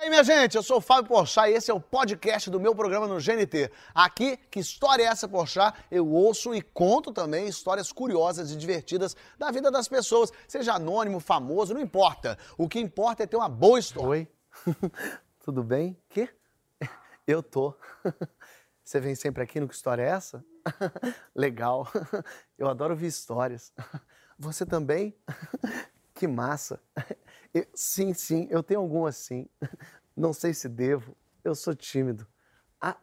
E aí, minha gente, eu sou o Fábio Porchat e esse é o podcast do meu programa no GNT. Aqui, que história é essa, Porchat? Eu ouço e conto também histórias curiosas e divertidas da vida das pessoas, seja anônimo, famoso, não importa. O que importa é ter uma boa história. Oi, tudo bem? Que? Eu tô. Você vem sempre aqui no Que História é Essa? Legal. Eu adoro ouvir histórias. Você também? Que massa. Sim, sim, eu tenho algumas sim. Não sei se devo. Eu sou tímido. Ah,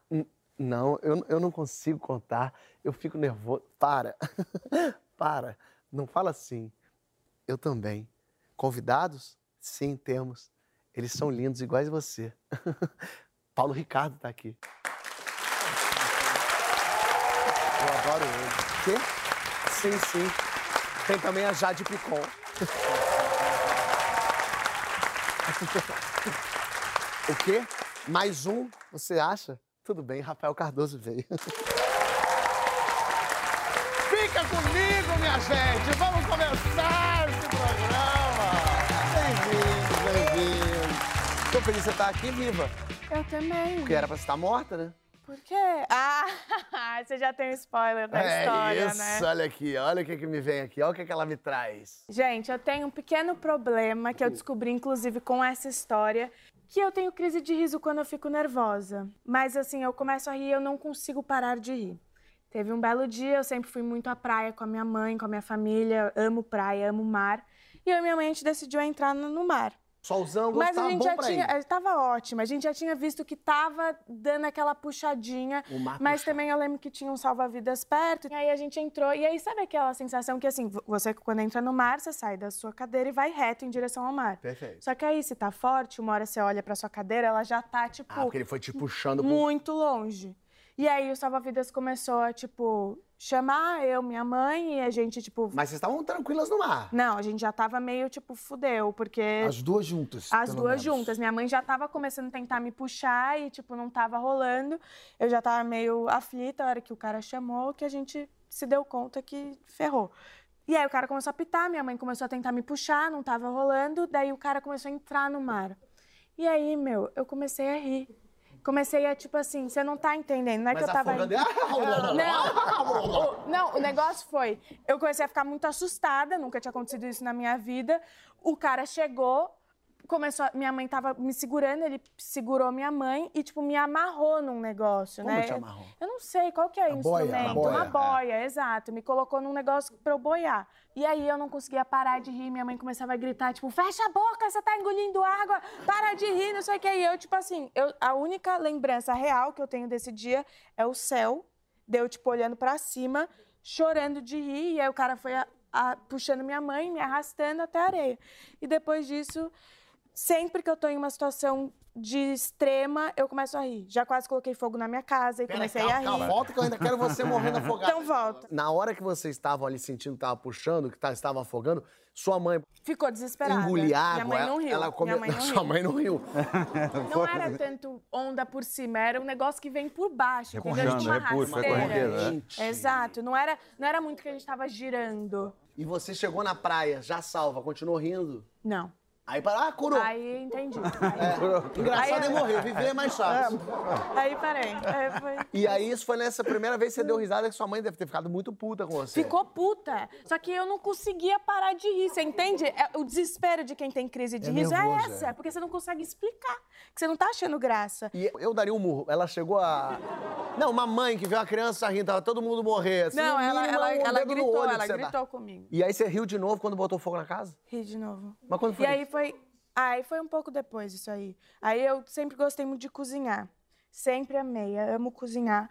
não, eu, eu não consigo contar. Eu fico nervoso. Para. Para. Não fala assim. Eu também. Convidados? Sim, temos. Eles são lindos, iguais você. Paulo Ricardo tá aqui. Eu adoro ele. Quê? Sim, sim. Tem também a Jade Picon. o quê? Mais um, você acha? Tudo bem, Rafael Cardoso veio. Fica comigo, minha gente! Vamos começar esse programa! Bem-vindos, bem-vindos! Tô feliz de você estar aqui viva, Eu também. porque era pra você estar morta, né? Por quê? Ah, você já tem um spoiler da história, é isso, né? olha aqui, olha o que, que me vem aqui, olha o que, que ela me traz. Gente, eu tenho um pequeno problema que eu descobri, inclusive, com essa história. Que eu tenho crise de riso quando eu fico nervosa. Mas assim, eu começo a rir e eu não consigo parar de rir. Teve um belo dia, eu sempre fui muito à praia com a minha mãe, com a minha família. Amo praia, amo mar. E eu e minha mãe, a gente decidiu entrar no mar. Solzão, Mas gostava a gente bom já tinha. ir. Estava ótimo. A gente já tinha visto que tava dando aquela puxadinha. O mar mas também eu lembro que tinha um salva-vidas perto. E aí a gente entrou. E aí, sabe aquela sensação que assim, vo- você quando entra no mar, você sai da sua cadeira e vai reto em direção ao mar. Perfeito. Só que aí, se tá forte, uma hora você olha pra sua cadeira, ela já tá, tipo, Ah, porque ele foi te puxando pro... muito longe. E aí o salva-vidas começou a, tipo, chamar eu, minha mãe, e a gente, tipo. Mas vocês estavam tranquilas no mar. Não, a gente já tava meio, tipo, fudeu, porque. As duas juntas. As duas menos. juntas. Minha mãe já tava começando a tentar me puxar e, tipo, não tava rolando. Eu já tava meio aflita a hora que o cara chamou, que a gente se deu conta que ferrou. E aí o cara começou a pitar, minha mãe começou a tentar me puxar, não tava rolando. Daí o cara começou a entrar no mar. E aí, meu, eu comecei a rir. Comecei a, tipo assim, você não tá entendendo, não é Mas que eu tava. afogando... Não, o, não, o negócio foi, eu comecei a ficar muito assustada, nunca tinha acontecido isso na minha vida. O cara chegou, começou, a- minha mãe tava me segurando, ele segurou minha mãe e tipo me amarrou num negócio, Como né? te amarrou? Eu não sei qual que é o A boia, a instrumento, boia, uma é. boia, exato. Me colocou num negócio pra eu boiar. E aí eu não conseguia parar de rir, minha mãe começava a gritar, tipo, fecha a boca, você tá engolindo água, para de rir, não sei o que. E eu, tipo assim, eu, a única lembrança real que eu tenho desse dia é o céu, deu, tipo, olhando pra cima, chorando de rir, e aí o cara foi a- a- puxando minha mãe, me arrastando até a areia. E depois disso, sempre que eu tô em uma situação de extrema, eu começo a rir. Já quase coloquei fogo na minha casa e Pera, comecei calma, a rir. calma, volta que eu ainda quero você morrendo afogado. Então volta. Na hora que vocês estavam ali sentindo que tava puxando, que tá- estava afogando, sua mãe Ficou desesperada. engolir água. Minha mãe não ela- riu. Ela come... Minha mãe não Sua riu. mãe não riu. Não era tanto onda por cima, era um negócio que vem por baixo. entendeu? Tipo uma repuxa, é rasteira. corriqueiro, né? Exato. Não era, não era muito que a gente tava girando. E você chegou na praia, já salva, continuou rindo. Não. Aí para, ah, curou. Aí entendi. Engraçado Aí- é morrer, viver é mais fácil. Aí parei. Aí foi- E aí, isso foi nessa primeira vez que você deu risada que sua mãe deve ter ficado muito puta com você. Ficou puta. Só que eu não conseguia parar de rir. Você entende? É- o desespero de quem tem crise de É riso é nervoso, essa. é. Porque você não consegue explicar. Que você não tá achando graça. E eu daria um murro. Ela chegou a. Não, uma mãe que viu a criança rindo, tava todo mundo morrer. Assim, não, ela, ela, ela gritou, ela você dá. gritou comigo. E aí você riu de novo quando botou fogo na casa? Ri de novo. Mas quando foi? E aí foi. Aí foi um pouco depois isso aí. Aí eu sempre gostei muito de cozinhar. Sempre amei, amo cozinhar.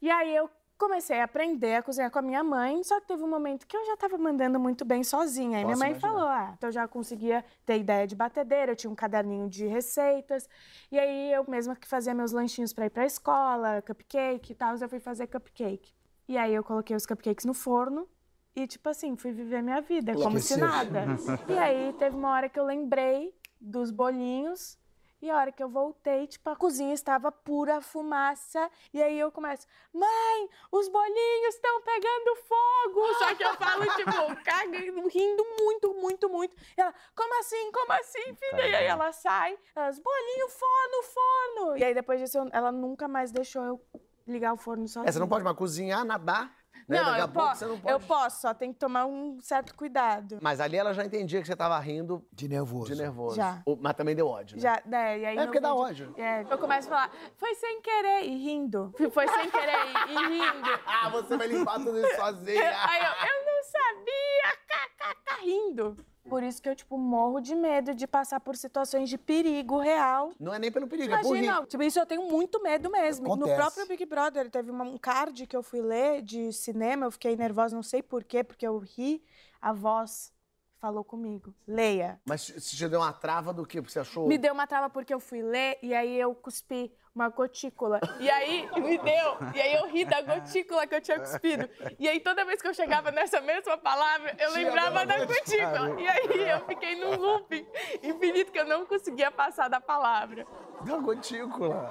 E aí eu comecei a aprender a cozinhar com a minha mãe, só que teve um momento que eu já estava mandando muito bem sozinha. Aí minha mãe imaginar. falou: ah, então eu já conseguia ter ideia de batedeira, eu tinha um caderninho de receitas. E aí eu mesma que fazia meus lanchinhos para ir para a escola, cupcake e tal, eu fui fazer cupcake. E aí eu coloquei os cupcakes no forno e, tipo assim, fui viver minha vida, como se nada. E aí teve uma hora que eu lembrei dos bolinhos E a hora que eu voltei, tipo, a cozinha estava pura fumaça. E aí eu começo, mãe, os bolinhos estão pegando fogo. Só que eu falo, tipo, cagando, rindo muito, muito, muito. E ela, como assim, como assim, filha? E aí ela sai, elas, bolinho, forno, forno. E aí depois disso, ela nunca mais deixou eu ligar o forno sozinha. É, você não pode mais cozinhar, nadar. Né? Não, Daqui a eu, pouco posso, você não pode. eu posso, só tem que tomar um certo cuidado. Mas ali ela já entendia que você tava rindo De nervoso. de nervoso. Já. O- Mas também deu ódio. né? Já, né, e aí É porque dá ódio. É, eu começo a falar, foi sem querer, e rindo. Foi sem querer, e, e rindo. Ah, você vai limpar tudo isso sozinha. Aí eu, eu não sabia, kkk, rindo. Por isso que eu, tipo, morro de medo de passar por situações de perigo real. Não é nem pelo perigo, é por. Imagina, tipo, isso eu tenho muito medo mesmo. No Acontece. próprio Big Brother, teve uma- um card que eu fui ler de cinema, eu fiquei nervosa, não sei porquê, porque eu ri, a voz falou comigo, leia. Mas se te deu uma trava do quê? Porque você achou... Me deu uma trava porque eu fui ler e aí eu cuspi uma gotícula. E aí me deu, e aí eu ri da gotícula que eu tinha cuspido. E aí toda vez que eu chegava nessa mesma palavra, eu lembrava da gotícula. E aí eu fiquei num looping infinito que eu não conseguia passar da palavra. Da gotícula.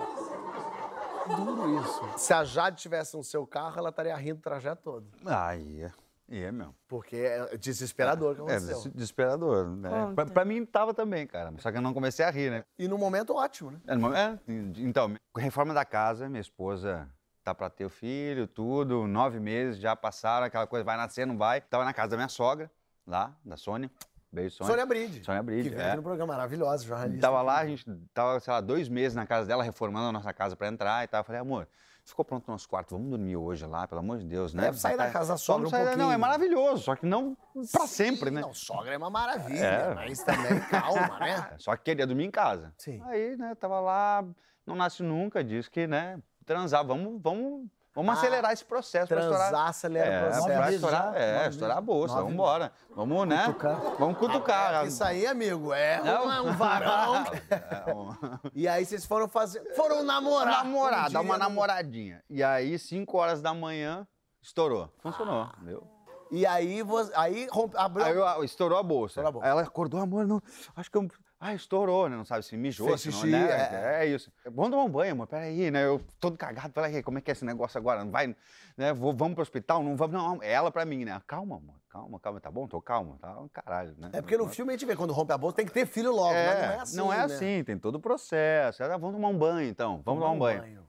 Duro isso. Se a Jade tivesse no seu carro, ela estaria rindo o trajeto todo. Ah, ia. Ia mesmo. Porque é desesperador que É, aconteceu. des- desesperador, né? Pra, pra mim tava também, cara. Só que eu não comecei a rir, né? E no momento, ótimo, né? É, momento- é, então, com a reforma da casa, minha esposa tá pra ter o filho, tudo, nove meses já passaram, aquela coisa, vai nascer, não vai. Tava na casa da minha sogra, lá, da Sônia. Beijo, Sônia. Sônia Bride. Sônia Bride, Que veio é. aqui no programa, maravilhosa, jornalista. Tava lá, a gente tava, sei lá, dois meses na casa dela, reformando a nossa casa pra entrar e tal. Eu falei, amor, ficou pronto o nosso quarto, vamos dormir hoje lá, pelo amor de Deus, né? É, sair da casa da sogra um sair da- Não, é pouquinho. maravilhoso, só que não Sim, sempre, né? Não, sogra é uma maravilha, É. mas também calma, né? Só que queria dormir em casa. Sim. Aí, né, tava lá, não nasce nunca, diz que, né, transar, vamos, vamos, vamos Ah, acelerar esse processo pra estourar. Transar, acelera é, o processo. pra meses estourar, é, Nove estourar a bolsa, vamos embora. Vamos, né? Cutucar. Vamos cutucar. Isso aí, amigo, é uma- um varão. É, um- E aí vocês foram fazer. Foram namorar. Namorada, como diria uma namoradinha. E aí, 5 horas da manhã, estourou. Funcionou, viu? E aí, você, aí rompe, abriu. Aí eu- estourou a bolsa. Estourou a bolsa. Aí ela acordou, amor, não, acho que eu... Ah, estourou, né? Não sabe se mijou, Fez se não, xixi, né? é. É, isso. Vamos tomar um banho, amor, peraí, né? Eu todo cagado, "Ei, como é que é esse negócio agora? Não vai, né? Vou, vamos pro hospital? Não vamos, não. Ela pra mim, né? Calma, amor, calma, calma, tá bom? Tô calma, tá? Caralho, né? É porque no filme a gente vê quando rompe a bolsa tem que ter filho logo, mas não é assim. não é né? assim, tem todo o processo. Ah, vamos tomar um banho, então. Vamos tomar um banho.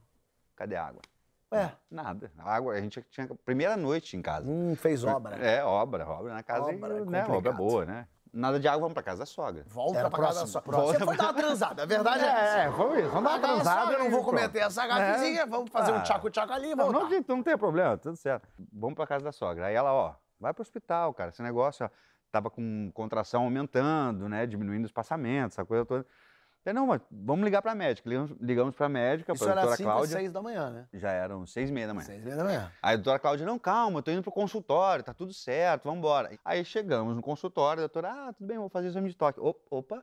Cadê a água? Ué, Nada. A água, a gente tinha primeira noite em casa. hum, fez obra. É, obra, obra na casa, Obra, e, é né? Obra boa, né? Nada de água, vamos pra casa da sogra. Volta Era pra casa da próximo, próximo. Você foi dar uma transada, a verdade é essa. É, foi isso. Vamos dar uma transada. sogra, eu não vou cometer essa gafezinha, vamos fazer um Ah. tchaco-tchaco ali e Não, não, tem- não tem problema, tudo certo. Vamos pra casa da sogra. Aí ela, ó, vai pro hospital, cara. Esse negócio, ó, tava com contração aumentando, né? Diminuindo os passamentos, essa coisa toda. Eu, não, mas vamos ligar pra médica. Ligamos, ligamos pra médica, Isso pra era doutora 5 ou Cláudia. 6 da manhã, né? Já eram seis e meia da manhã. 6 e meia da manhã. Aí a doutora Cláudia, não, calma, eu tô indo pro consultório, tá tudo certo, vamos embora. Aí chegamos no consultório, a doutora, ah, tudo bem, vou fazer exame de toque. Op- Opa,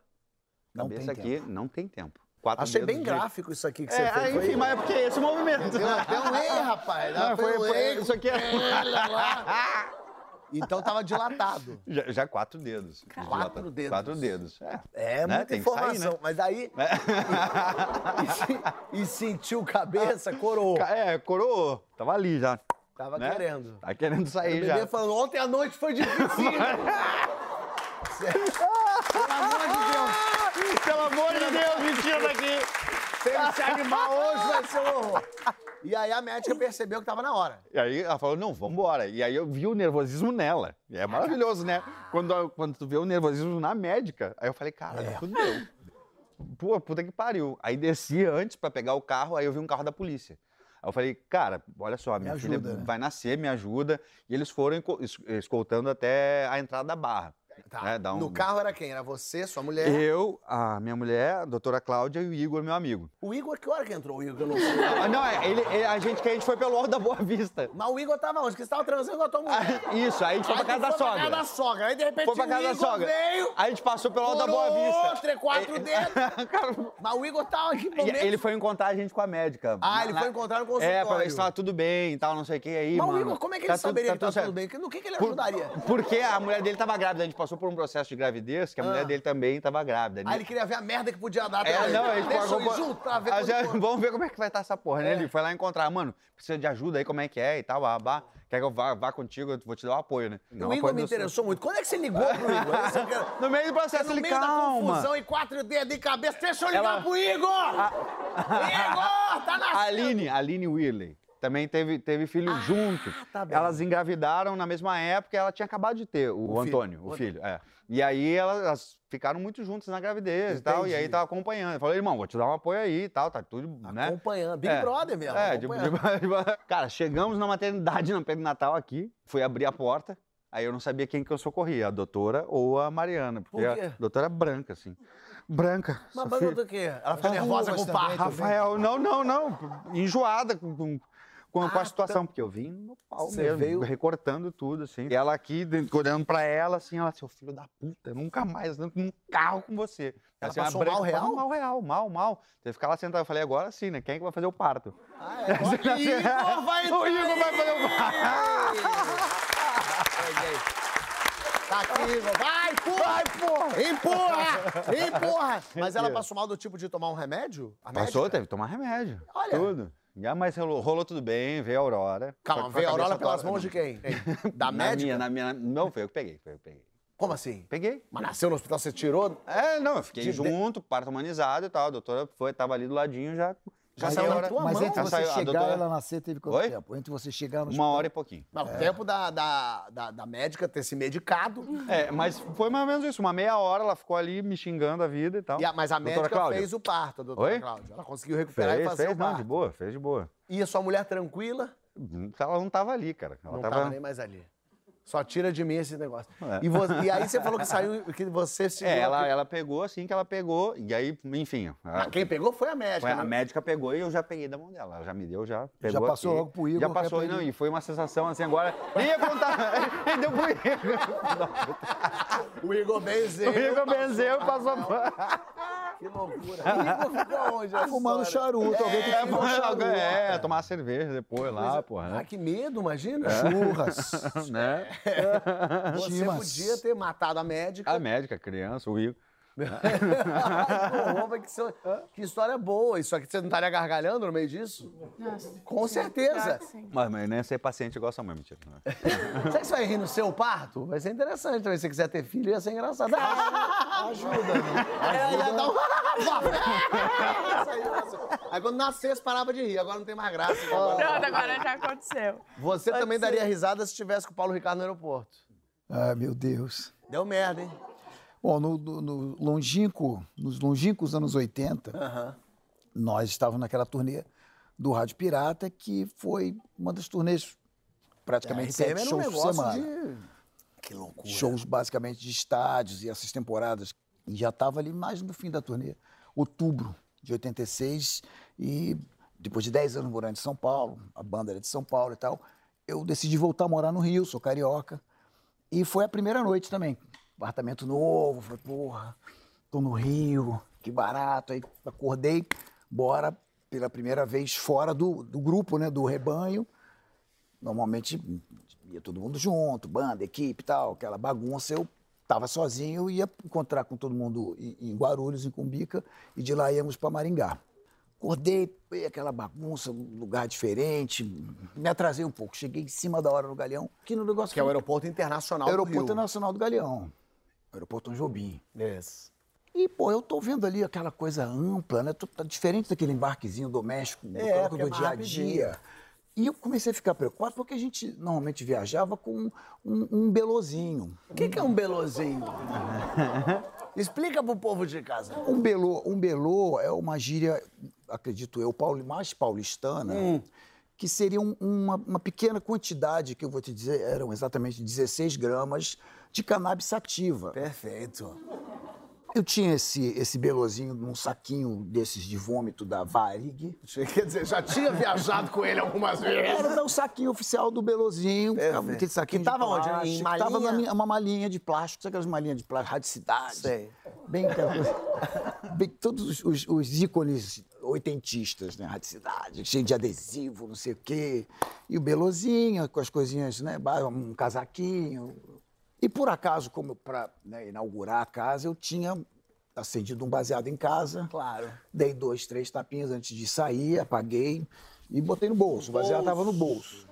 Não cabeça tem aqui, não tem tempo. Quatro Achei bem gráfico isso aqui que você É, fez. aí, Foi- enfim, mas é porque é esse movimento. Deu até um rapaz. Não, Foi foi, foi- isso aqui é... Lá. Então tava dilatado. já, já quatro dedos. Quatro dedos. Quatro dedos, é. É, Né? muita Tem que sair, informação. né? Mas aí. e, se- e sentiu cabeça, coroou. É, coroou. Tava ali já. Tava né? querendo. Tá querendo O sair já. falando, ontem à noite foi difícil. Pelo amor de Deus. Pelo amor de Deus, me tira daqui. Se ele se animar hoje, vai ser um horror. E aí a médica percebeu que tava na hora. E aí ela falou, não, vambora. E aí eu vi o nervosismo nela. E é maravilhoso, né? Quando, quando tu vê o nervosismo na médica, aí eu falei, cara, É. tudo bem. Pô, puta que pariu. Aí desci antes pra pegar o carro, aí eu vi um carro da polícia. Aí eu falei, cara, olha só, minha filha ajuda, né? vai nascer, me ajuda. E eles foram escoltando até a entrada da barra. Tá. né? Dá um- No carro era quem? Era você, sua mulher? Eu, a minha mulher, a doutora Cláudia e o Igor, meu amigo. O Igor, que hora que entrou o Igor? que Eu não sei. Ah, não, é, ele, ele- a gente que a gente foi pelo Alto da Boa Vista. Mas o Igor tava onde? Que você tava transando com a tua mulher. Ah, Isso, aí a gente foi Aí pra casa da foi Pra sogra. casa da sogra. Aí de repente Foi pra o casa da Igor sogra. veio. Aí a gente passou pelo Alto da Boa Vista. três, quatro dedos. Mas o Igor tava aqui momento. ele foi encontrar a gente com a médica. Ah, ele foi encontrar no consultório. É, pra ver se tava tudo bem e tal, não sei o que aí, Mas o mano. Igor, como é que Tá ele tudo- saberia que tudo tá certo. tudo bem? No que, que ele Por- ajudaria? Porque a mulher dele tava grávida, a gente passou por um processo de gravidez que a Ah. mulher dele também estava grávida. Aí ele queria ver a merda que podia dar. É, não, a gente Deixa eu junto pra ver Ah, já-. Vamos ver como é que vai estar essa porra, né? Ele foi lá encontrar, mano, precisa de ajuda aí, como é que é e tal, babá. Quer que eu vá, vá contigo? Eu vou te dar o apoio, né? Não, O Igor me interessou muito. Quando é que você ligou pro Igor? Quero- No meio do processo, no ele, meio da calma. confusão e quatro dedos em cabeça. Deixa eu ligar Ela- pro Igor! Igor, tá nascendo! A Aline, a Aline Whirley, também teve, teve filho junto. tá. Elas engravidaram na mesma época, ela tinha acabado de ter o, O filho. Antônio, o filho. É. E aí elas, elas ficaram muito juntas na gravidez e tal, e aí Entendi. tava acompanhando. Eu falei, irmão, vou te dar um apoio aí e tal, tá tudo, né? Acompanhando. Big É. Brother mesmo. É, de, de- Cara, chegamos na maternidade no Pedro Natal aqui, fui abrir a porta, aí eu não sabia quem que eu socorria, a doutora ou a Mariana, porque Por a doutora é branca, assim. Branca. Mas filha- do quê? Ela fica nervosa com ruas o parto. Rafael, não, não, não. Enjoada com, com, com, com Ah, a situação, porque eu vim no pau Você mesmo, veio- recortando tudo, assim. E ela aqui, olhando pra ela, assim, ela, seu filho da puta, nunca mais ando num carro com você. Ela Assim, passou mal real? Mal real, mal, mal. Que ficar lá sentado. Eu falei, agora sim, né? Quem é que vai fazer o parto? Ah, é. Ó, Igor vai O Igor vai fazer o Peguei. Tá aqui. Vai, empurra! Vai, porra! Empurra! Empurra! Mas ela passou mal do tipo de tomar um remédio? A Passou, médica? teve que tomar remédio. Olha. Tudo. Já, mas rolou, rolou tudo bem, veio a Aurora. Calma, veio a Aurora pelas mãos de quem? Da médica? Minha, na minha, não, foi eu que peguei, foi eu que peguei. Como assim? Peguei. Mas nasceu no hospital, você tirou? É, não, eu fiquei De- junto, parto humanizado e tal. A doutora foi, tava ali do ladinho, já. Já saiu na hora- tua Mas mão. entre você chegar e doutora- ela nascer, teve quanto Oi? tempo? Entre você chegar no Uma hora e pouquinho. Não, o tempo da, da, da, da médica ter se medicado. É, mas foi mais ou menos isso. Uma meia hora ela ficou ali me xingando a vida e tal. E a- mas a Doutora médica Cláudia. fez o parto, a doutora Oi? Cláudia. Ela conseguiu recuperar e Fez, fazer fez, o não, parto. de boa, fez de boa. E a sua mulher tranquila? Ela não tava ali, cara. Ela não tava. tava nem mais ali. Só tira de mim esse negócio. É. E, vo- e aí você falou que saiu, que você se. É, ela, ela pegou assim que ela pegou, e aí, enfim. Ah, a- quem pegou foi a médica. Foi, né? a médica pegou e eu já peguei da mão dela. Ela já me deu, já pegou. passou aqui. logo pro Igor, Já que é passou, não, e foi uma sensação assim, agora. Nem ia contar. e deu pro Igor. O Igor benzeu. O Igor benzeu e passou. Que loucura. Igor ficou onde? essa Fumando charuto, alguém tem que É, fumar charuto. é, tomar cerveja depois lá, porra. Ah, que medo, imagina. Churras. né? Você Chimas. podia ter matado a médica. A médica, a criança, o Igor. Ai, porra, que, so- que história boa. Isso aqui você não estaria gargalhando no meio disso? Nossa. Com certeza. Sim. Mas, mas nem ia ser paciente igual a sua mãe, mentira. Será que você vai rir no seu parto? Vai ser interessante também. Se você quiser ter filho, ia ser engraçado. Ajuda, né? É, ia dar um... Aí quando nascesse, parava de rir. Agora não tem mais graça. Pronto, agora já aconteceu. Você Pode também ser. daria risada se estivesse com o Paulo Ricardo no aeroporto. Ai, meu Deus. Deu merda, hein? Bom, no, no- longínquo, nos longínquos anos 80, Aham. nós estávamos naquela turnê do Rádio Pirata, que foi uma das turnês praticamente RPM sete era um shows por semana. de... Que loucura. Shows basicamente de estádios e essas temporadas. E já estava ali mais no fim da turnê. Outubro de 86 e depois de 10 anos morando em São Paulo, a banda era de São Paulo e tal, eu decidi voltar a morar no Rio, sou carioca. E foi a primeira noite também. Apartamento novo, falei, porra, tô no Rio, que barato. Aí acordei, bora pela primeira vez fora do, do grupo, né, do rebanho. Normalmente ia todo mundo junto, banda, equipe e tal, aquela bagunça. Eu estava sozinho, ia encontrar com todo mundo em, Guarulhos, em Cumbica, e de lá íamos para Maringá. Acordei, aquela bagunça, um lugar diferente, me atrasei um pouco, cheguei em cima da hora no Galeão, que no negócio Que é o aeroporto internacional Aeroporto do Rio. Internacional do Galeão, Aeroporto Anjobim. Isso. E, pô, eu tô vendo ali aquela coisa ampla, né? Tô- Tá diferente daquele embarquezinho doméstico do, É, do é dia a dia. E eu comecei a ficar preocupado porque a gente normalmente viajava com um, um belozinho. O que, que é um belozinho? Explica pro povo de casa. Um belô, um belô é uma gíria, acredito eu, mais paulistana, Hum. Que seria um- uma, uma pequena quantidade, que eu vou te dizer, eram exatamente 16 gramas de cannabis sativa. Perfeito. Eu tinha esse, esse belozinho num saquinho desses de vômito da Varig. Quer dizer, já tinha viajado com ele algumas vezes. Era o saquinho oficial do belozinho. aquele saquinho Que tava de onde? Em Tava malinha? na minha, uma malinha de plástico, sabe aquelas malinhas de plástico, radicidade. Sei. Bem. Bem, todos os, os- os ícones oitentistas, né? Radicidade, cheio de adesivo, não sei o quê. E o belozinho, com as coisinhas, né? Um casaquinho. E por acaso, como para inaugurar a casa, eu tinha acendido um baseado em casa. Claro. Dei dois, três tapinhas antes de sair, apaguei e botei no bolso. O baseado estava no bolso.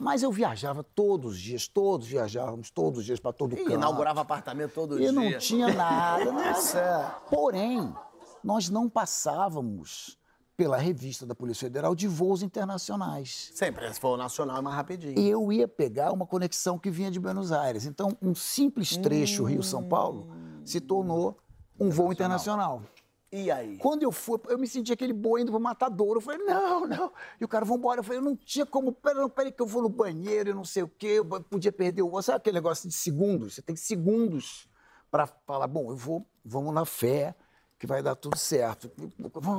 Mas eu viajava todos os dias, todos viajávamos todos os dias para todo E canto. inaugurava apartamento todo E dia. não tinha nada, nada. Porém, nós não passávamos pela revista da Polícia Federal de voos internacionais. Sempre, se for nacional é mais rapidinho. E eu ia pegar uma conexão que vinha de Buenos Aires. Então, um simples trecho Rio-São Paulo se tornou um voo internacional. E aí? Quando eu fui, eu me senti aquele boi indo pro matadouro. Eu falei, não, não. E o cara, vambora. Eu falei, eu não tinha como. Peraí, peraí que eu vou no banheiro e não sei o quê. Eu podia perder o voo. Sabe aquele negócio de segundos? Você tem segundos para falar, bom, eu vou, vamos na fé, que vai dar tudo certo.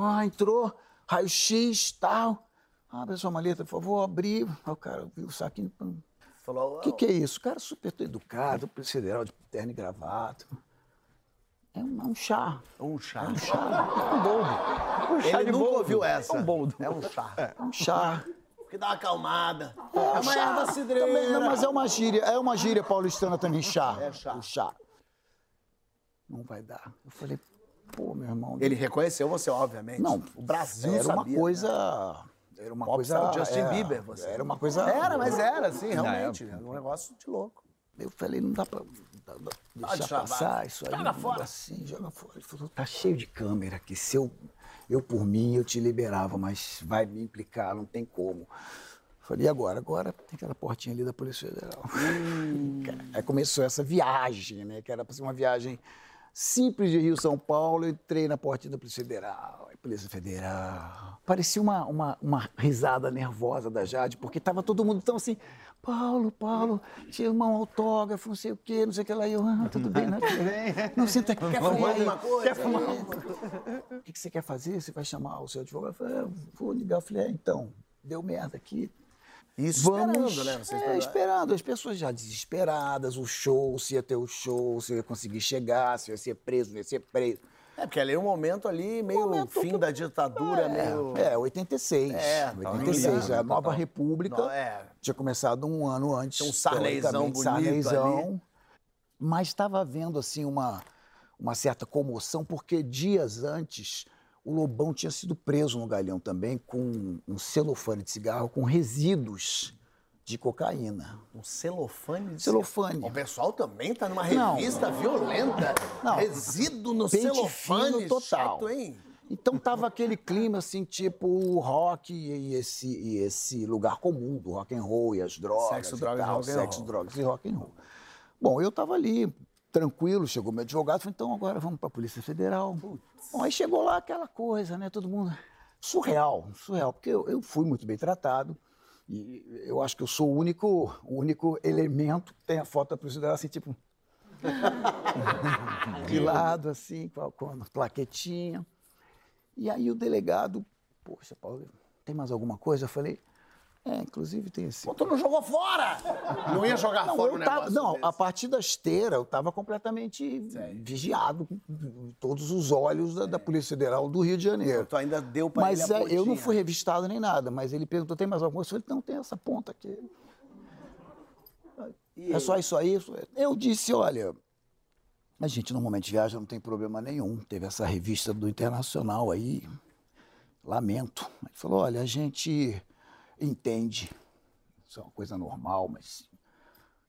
Ah, entrou, raio-x, tal. Abre a sua maleta, por favor, abri. Aí o cara viu o saquinho. Falou, O que, que é isso? O cara super educado, federal de terno e gravata. É um, é um chá. Um chá. É um chá. É um boldo. Ele nunca ouviu essa. É um boldo. É um chá. É um chá. Que dá uma acalmada. É, É uma chá. erva cidreira. Também, não, mas é uma gíria, é uma gíria paulistana também, chá. É chá. O chá. Não vai dar. Eu falei, pô, meu irmão. Ele reconheceu você, obviamente. Não, o Brasil era uma sabia, né? coisa. Era uma Popstar coisa. Justin é, Bieber, você. Era uma coisa. Era, mas era, sim, realmente. Era um negócio de louco. Eu falei, não dá pra dá- dá- deixar passar isso aí. Joga fora. Assim, joga fora. Ele falou, tá cheio de câmera aqui. Se eu, eu, por mim, eu te liberava, mas vai me implicar, não tem como. Falei, e agora? Agora tem aquela portinha ali da Polícia Federal. Cara, Aí começou essa viagem, né? Que era pra ser uma viagem simples de Rio São Paulo. Eu entrei na portinha da Polícia Federal. Polícia Federal. Parecia uma, uma, uma risada nervosa da Jade, porque tava todo mundo tão assim. Paulo, Paulo, tinha um autógrafo, não sei o quê, não sei o que lá. E eu, ah, tudo bem, né? Tudo bem. Não, senta aqui. Quer fumar alguma coisa? Quer fumar? O que que você quer fazer? Você vai chamar o seu advogado? Eu falei, "É, vou ligar. Eu falei, é, então, deu merda aqui. Isso Vamos, esperando, né? Você é, esperando. as pessoas já desesperadas, o show, se ia ter o show, se ia conseguir chegar, se ia ser preso, ia ser preso. É, porque ali é um momento ali, meio Momento fim que- da ditadura, meio... É, 86. É, tá 86, ligado, a nova total. República. Não, é. Tinha começado um ano antes. Tinha um teoricamente, bonito Sarneyzão. Mas estava havendo, assim, uma, uma certa comoção, porque dias antes o Lobão tinha sido preso no Galhão também com um celofane de cigarro com resíduos de cocaína. Um celofane de Celofane. O pessoal também tá numa Não. revista violenta. Não. Resíduo no Pente celofane. total. Chato, hein? Então tava aquele clima assim, tipo o rock e esse, e esse lugar comum do rock and roll e as drogas, Sexo, e drogas e tal, rock and sexo, roll. drogas e rock and roll. Bom, eu tava ali tranquilo, chegou meu advogado, falei, então agora vamos para a Polícia Federal. Bom, aí chegou lá aquela coisa, né, todo mundo surreal, surreal, porque eu, eu fui muito bem tratado e eu acho que eu sou o único, o único elemento que tem a foto da Polícia Federal assim, tipo de lado, assim, com a, com a plaquetinha. E aí o delegado, poxa, Paulo, tem mais alguma coisa? Eu falei, é, inclusive tem esse. Pô, tu não jogou fora! Não ia jogar Não, fora eu tava, negócio não desse. a partir da esteira eu estava completamente vigiado, com todos os olhos da, da Polícia Federal do Rio de Janeiro. Tu ainda deu pra Mas ele a é, eu não pontinha. fui revistado nem nada, mas ele perguntou, tem mais alguma coisa? Eu falei, não, tem essa ponta aqui. É só isso aí? Eu disse, olha, a gente normalmente viaja, não tem problema nenhum. Teve essa revista do Internacional aí, lamento. Ele falou, olha, a gente entende, isso é uma coisa normal, mas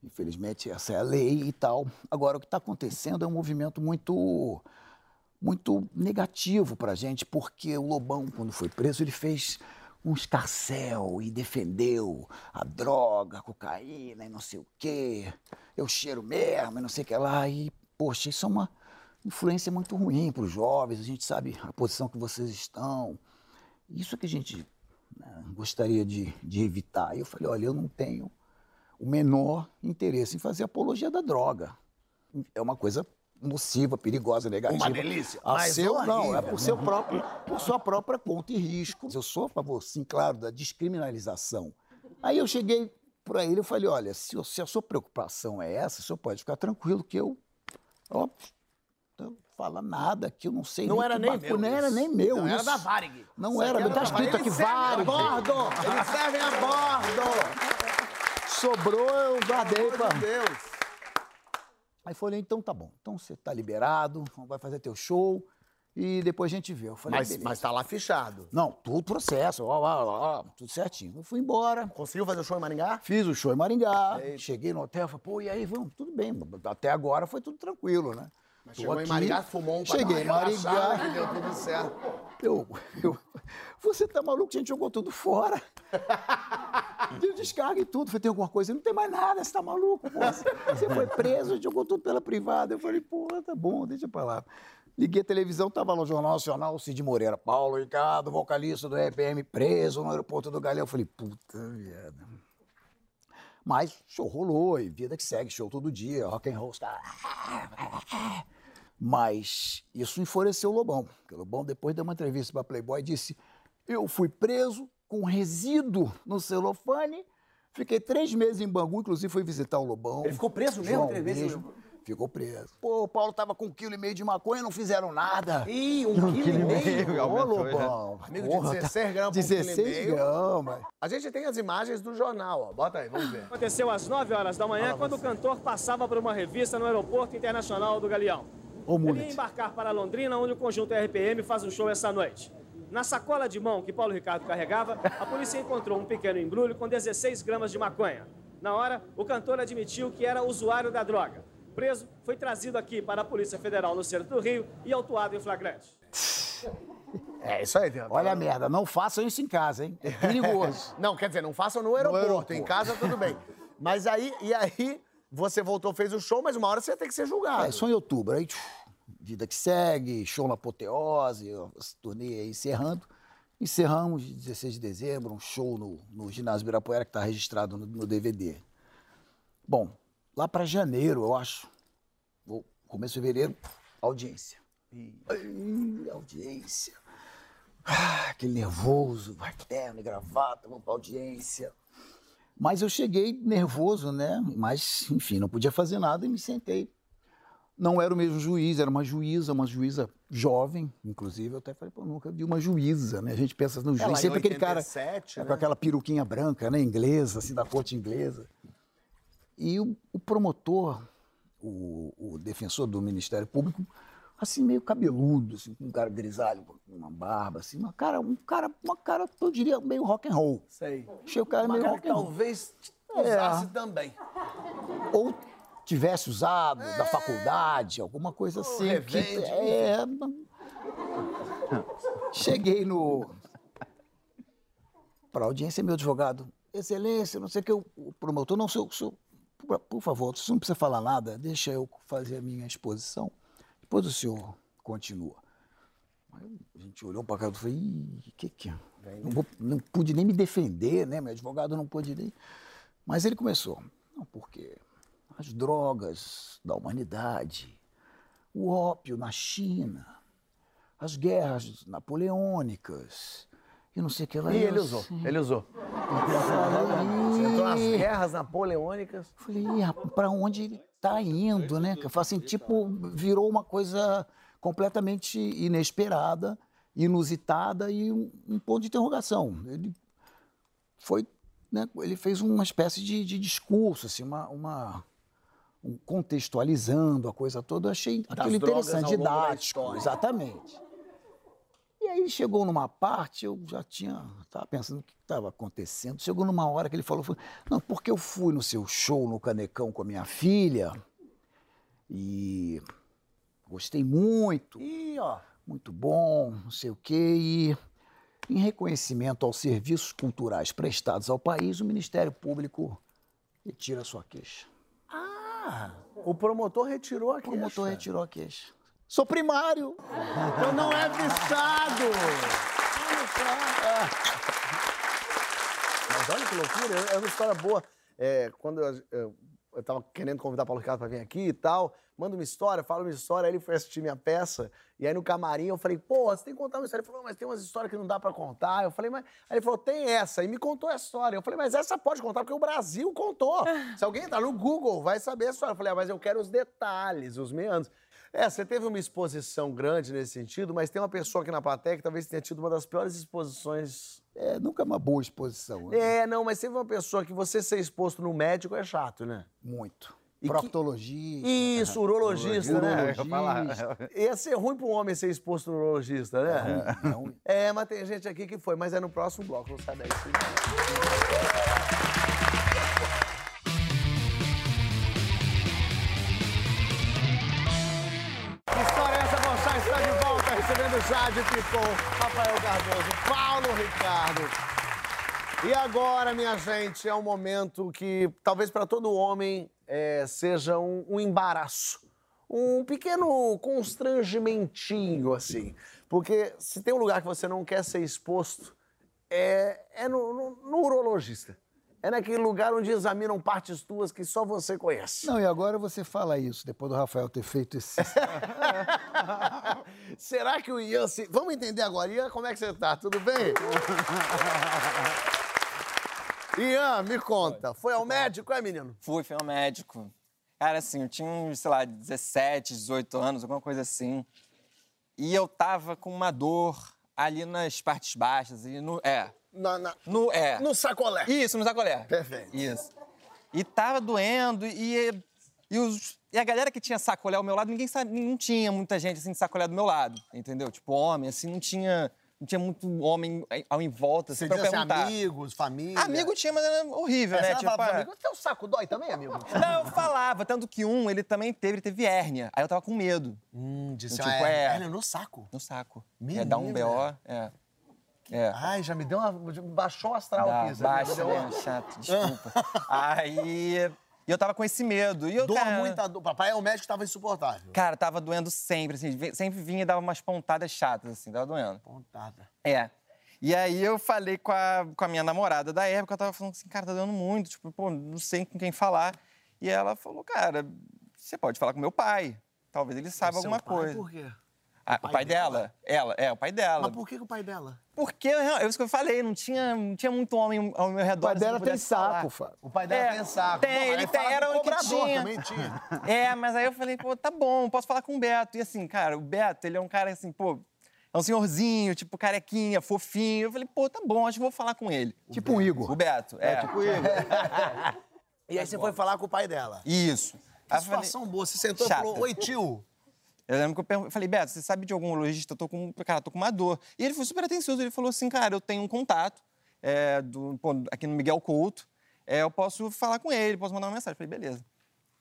infelizmente essa é a lei e tal. Agora, o que está acontecendo é um movimento muito muito negativo para a gente, porque o Lobão, quando foi preso, ele fez um escarcel e defendeu a droga, a cocaína e não sei o quê. Eu cheiro mesmo e não sei o que lá. E, poxa, isso é uma influência muito ruim para os jovens. A gente sabe a posição que vocês estão. Isso que a gente gostaria de, de evitar. E eu falei, olha, eu não tenho o menor interesse em fazer apologia da droga. É uma coisa nociva, perigosa, negativa. Uma delícia, A mas seu, não, é por seu próprio, por sua própria conta e risco. Eu sou a favor, sim, claro, da descriminalização. Aí eu cheguei para ele e falei, olha, se, se a sua preocupação é essa, o senhor pode ficar tranquilo que eu, ó, fala nada, que eu não sei Não nem era nem meu. Não era isso. nem meu. Não era isso. da Varig. Não Isso era, aqui tá escrito aqui Varig. a bordo! Eles servem a bordo! Sobrou, eu guardei para... de Deus! Aí falei, então tá bom. Então você tá liberado, vai fazer teu show e depois a gente vê. Eu falei, Mas, beleza. mas tá lá fichado. Não, tudo processo, ó, ó, ó, ó, tudo certinho. Eu fui embora, Conseguiu fazer o show em Maringá? fiz o show em Maringá, cheguei no hotel, falei, pô, e aí, vamos, tudo bem. Até agora foi tudo tranquilo, né? Tô Chegou em aqui, Maringá, fumou um Cheguei em que deu tudo certo. eu, eu, você tá maluco? A gente jogou tudo fora. Deu descarga e tudo. Falei, tem alguma coisa? Não tem mais nada, você tá maluco, pô. Você foi preso, jogou tudo pela privada. Eu falei, pô, tá bom, deixa pra lá. Liguei a televisão, tava no Jornal Nacional, Cid Moreira. Paulo Ricardo, vocalista do EPM, preso no aeroporto do Galeão. Eu falei, puta merda. Mas show rolou, e vida que segue, show todo dia, rock and roll, os caras... Mas isso enfureceu o Lobão. Porque o Lobão, depois deu uma entrevista para Playboy, disse: Eu fui preso com resíduo no celofane, fiquei três meses em Bangu, inclusive fui visitar o Lobão. Ele ficou preso mesmo, João, três vezes? mesmo. Ficou preso. Pô, o Paulo tava com um quilo e meio de maconha, não fizeram nada. Ih, um quilo e meio. Ô, aumentou, já. Lobão. Amigo, porra, de 16 gramas por 16 quilo e meio. gramas. A gente tem as imagens do jornal, ó. Bota aí, vamos ver. Aconteceu às 9 horas da manhã, quando o cantor passava por uma revista no Aeroporto Internacional do Galeão. Ia mullet. embarcar para Londrina, onde o conjunto RPM faz um show essa noite. Na sacola de mão que Paulo Ricardo carregava, a polícia encontrou um pequeno embrulho com 16 gramas de maconha. Na hora, o cantor admitiu que era usuário da droga. Preso, foi trazido aqui para a Polícia Federal no centro do Rio e autuado em flagrante. É isso aí, Deus. Olha a merda, não façam isso em casa, hein? É perigoso. Não, quer dizer, não façam no aeroporto. aeroporto. Em casa, tudo bem. Mas aí, e aí, você voltou, fez o show, mas uma hora você tem que ser julgado. É, só em outubro. Aí, tchuf, vida que segue, show na apoteose, turnê aí encerrando. Encerramos 16 de dezembro, um show no, no ginásio Ibirapuera, que está registrado no, no DVD. Bom, lá para janeiro, eu acho, começo de fevereiro, audiência. Ai, audiência. Ah, aquele nervoso, vai terno e gravata, vamos pra audiência. Mas eu cheguei nervoso, né? Mas, enfim, não podia fazer nada e me sentei. Não era o mesmo juiz, era uma juíza, uma juíza jovem, inclusive. Eu até falei, pô, nunca vi uma juíza, né? A gente pensa no juiz, É, lá em sempre aquele cara 87, é, né? com aquela peruquinha branca, né? Inglesa, assim, da corte inglesa. E o, o promotor, o, o defensor do Ministério Público, assim, meio cabeludo, assim, com um cara grisalho, com uma barba, assim, uma cara, um cara, uma cara, eu diria, meio rock and roll. Sei. Achei o cara Uma meio cara rock que and roll. talvez É. usasse também. Ou tivesse usado da faculdade, alguma coisa assim. que- revende, é, cheguei no. Para audiência, meu advogado. Excelência, não sei o que, o promotor, não, senhor, por, por favor, você não precisa falar nada, deixa eu fazer a minha exposição. Depois o senhor continua. Aí a gente olhou para cá e falei, ih, que que é? Não, vou- não pude nem me defender, né? Meu advogado não pôde nem. Mas ele começou. Não, porque as drogas da humanidade, o ópio na China, as guerras napoleônicas, e não sei o que lá. E ele usou, assim, ele usou. entrou nas guerras napoleônicas. Falei, "Ih, rapaz, pra onde ele tá indo, né? Eu assim, tipo, virou uma coisa completamente inesperada, inusitada e um, um ponto de interrogação. Ele foi, né? Ele fez uma espécie de, de discurso, assim, uma, uma um- contextualizando a coisa toda. Eu achei aquilo interessante, didático, exatamente. E aí chegou numa parte, eu já tinha, estava pensando o que estava acontecendo. Chegou numa hora que ele falou, não, porque eu fui no seu show no Canecão com a minha filha e gostei muito, Ih, ó. muito bom, não sei o quê, e em reconhecimento aos serviços culturais prestados ao país, o Ministério Público retira a sua queixa. Ah, o promotor retirou a O promotor queixa. retirou a queixa. Sou primário! Então não é fichado. Mas olha que loucura, é uma história boa. É, quando eu, eu, eu tava querendo convidar o Paulo Ricardo pra vir aqui e tal, manda uma história, fala uma história, aí ele foi assistir minha peça, e aí no camarim eu falei, pô, você tem que contar uma história. Ele falou, mas tem umas histórias que não dá pra contar. Eu falei, mas... Aí ele falou, tem essa, e me contou a história. Eu falei, mas essa pode contar, porque o Brasil contou. Se alguém entrar no Google, vai saber a história. Eu falei, ah, mas eu quero os detalhes, os meandros. É, você teve uma exposição grande nesse sentido, mas tem uma pessoa aqui na plateia que talvez tenha tido uma das piores exposições. É, nunca é uma boa exposição. né? É, não, mas teve uma pessoa que você ser exposto no médico é chato, né? Muito. E que- Proctologista. Isso, urologista, né? Eu ia falar. Ia ser ruim pro homem ser exposto no urologista, né? É ruim. É, mas tem gente aqui que foi, mas é no próximo bloco, não sai daí. sim. Jade Picon, Rafael Cardoso, Paulo Ricardo. E agora, minha gente, é um momento que talvez para todo homem é, seja um, um embaraço, um pequeno constrangimentinho, assim. Porque se tem um lugar que você não quer ser exposto, é, é no, no- no urologista. É naquele lugar onde examinam partes tuas que só você conhece. Não, e agora você fala isso, depois do Rafael ter feito esse. Será que o Ian se... Vamos entender agora. Ian, como é que você tá? Tudo bem? Ian, me conta. Foi ao médico, é, menino? Fui, fui ao médico. Cara, assim, eu tinha uns, sei lá, 17, 18 anos, alguma coisa assim. E eu tava com uma dor ali nas partes baixas, e no. É. Na, na- No. É. no sacolé. Isso, no sacolé. Perfeito. Isso. E tava doendo, e, e, os, e a galera que tinha sacolé ao meu lado, ninguém sabe, não tinha muita gente assim de sacolé do meu lado, entendeu? Tipo, homem, assim, não tinha. Não tinha muito homem ao em volta, assim, Você pra diz assim, perguntar. amigos, família. Amigo tinha, mas era horrível, É, né? você Tipo, fala pro ah, amigo, teu saco dói também, amigo? não, eu falava, tanto que um, ele também teve, ele teve hérnia. Aí eu tava com medo, Hum, disse, Tipo, ah, é. hérnia no saco. no saco. É dar um BO, é. É. Ai, já me deu uma... Baixou o astral Dá, aqui. baixa, deu uma- né? Chato, desculpa. Aí e eu tava com esse medo. E eu, Dor, cara, muita dor. Papai é o médico, tava insuportável. Cara, tava doendo sempre, assim, sempre vinha e dava umas pontadas chatas, assim, tava doendo. Pontada. É. E aí eu falei com a, com a minha namorada da época, eu tava falando assim, cara, tá dando muito, tipo, pô, não sei com quem falar. E ela falou, cara, você pode falar com meu pai. Talvez ele saiba alguma pai, coisa. Por quê? Ah, o pai pai, dela? dela? Ela, é, o pai dela. Mas por que, o pai dela? Porque é isso que eu falei, não tinha, não tinha muito homem ao meu O redor. pai assim, dela tem saco, Fábio. O pai dela É, tem saco. tem, Bom, ele tem, era o que tinha. também tinha. É, mas aí eu falei, pô, tá bom, posso falar com o Beto. E assim, cara, o Beto, ele é um cara assim, pô, é um senhorzinho, tipo, carequinha, fofinho. Eu falei, pô, tá bom, acho que vou falar com ele. Tipo um Igor. O Beto, é. tipo ele. E aí você foi falar com o pai dela. Isso. Que Aí eu falei- situação boa. Você sentou e falou, oi, tio. Eu lembro que eu falei, Beto, você sabe de algum urologista? Eu tô com, cara, tô com uma dor. E ele foi super atencioso. Ele falou assim, cara, eu tenho um contato é, do, pô, aqui no Miguel Couto. É, eu posso falar com ele, posso mandar uma mensagem. Eu falei, beleza.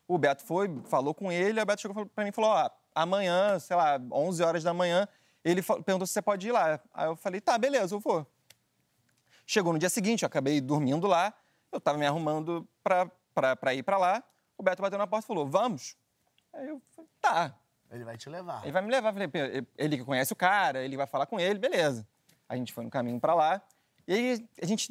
O Beto foi, falou com ele, o Beto chegou pra mim e falou, ó, amanhã, sei lá, 11 horas da manhã, ele perguntou se você pode ir lá. Aí eu falei, tá, beleza, eu vou. Chegou no dia seguinte, eu acabei dormindo lá, eu tava me arrumando pra, pra, pra ir pra lá, o Beto bateu na porta e falou, vamos? Aí eu falei, tá, Ele vai te levar. ele vai me levar. Falei, "Pô, ele que conhece o cara, ele vai falar com ele, beleza. A gente foi no caminho pra lá. E aí a gente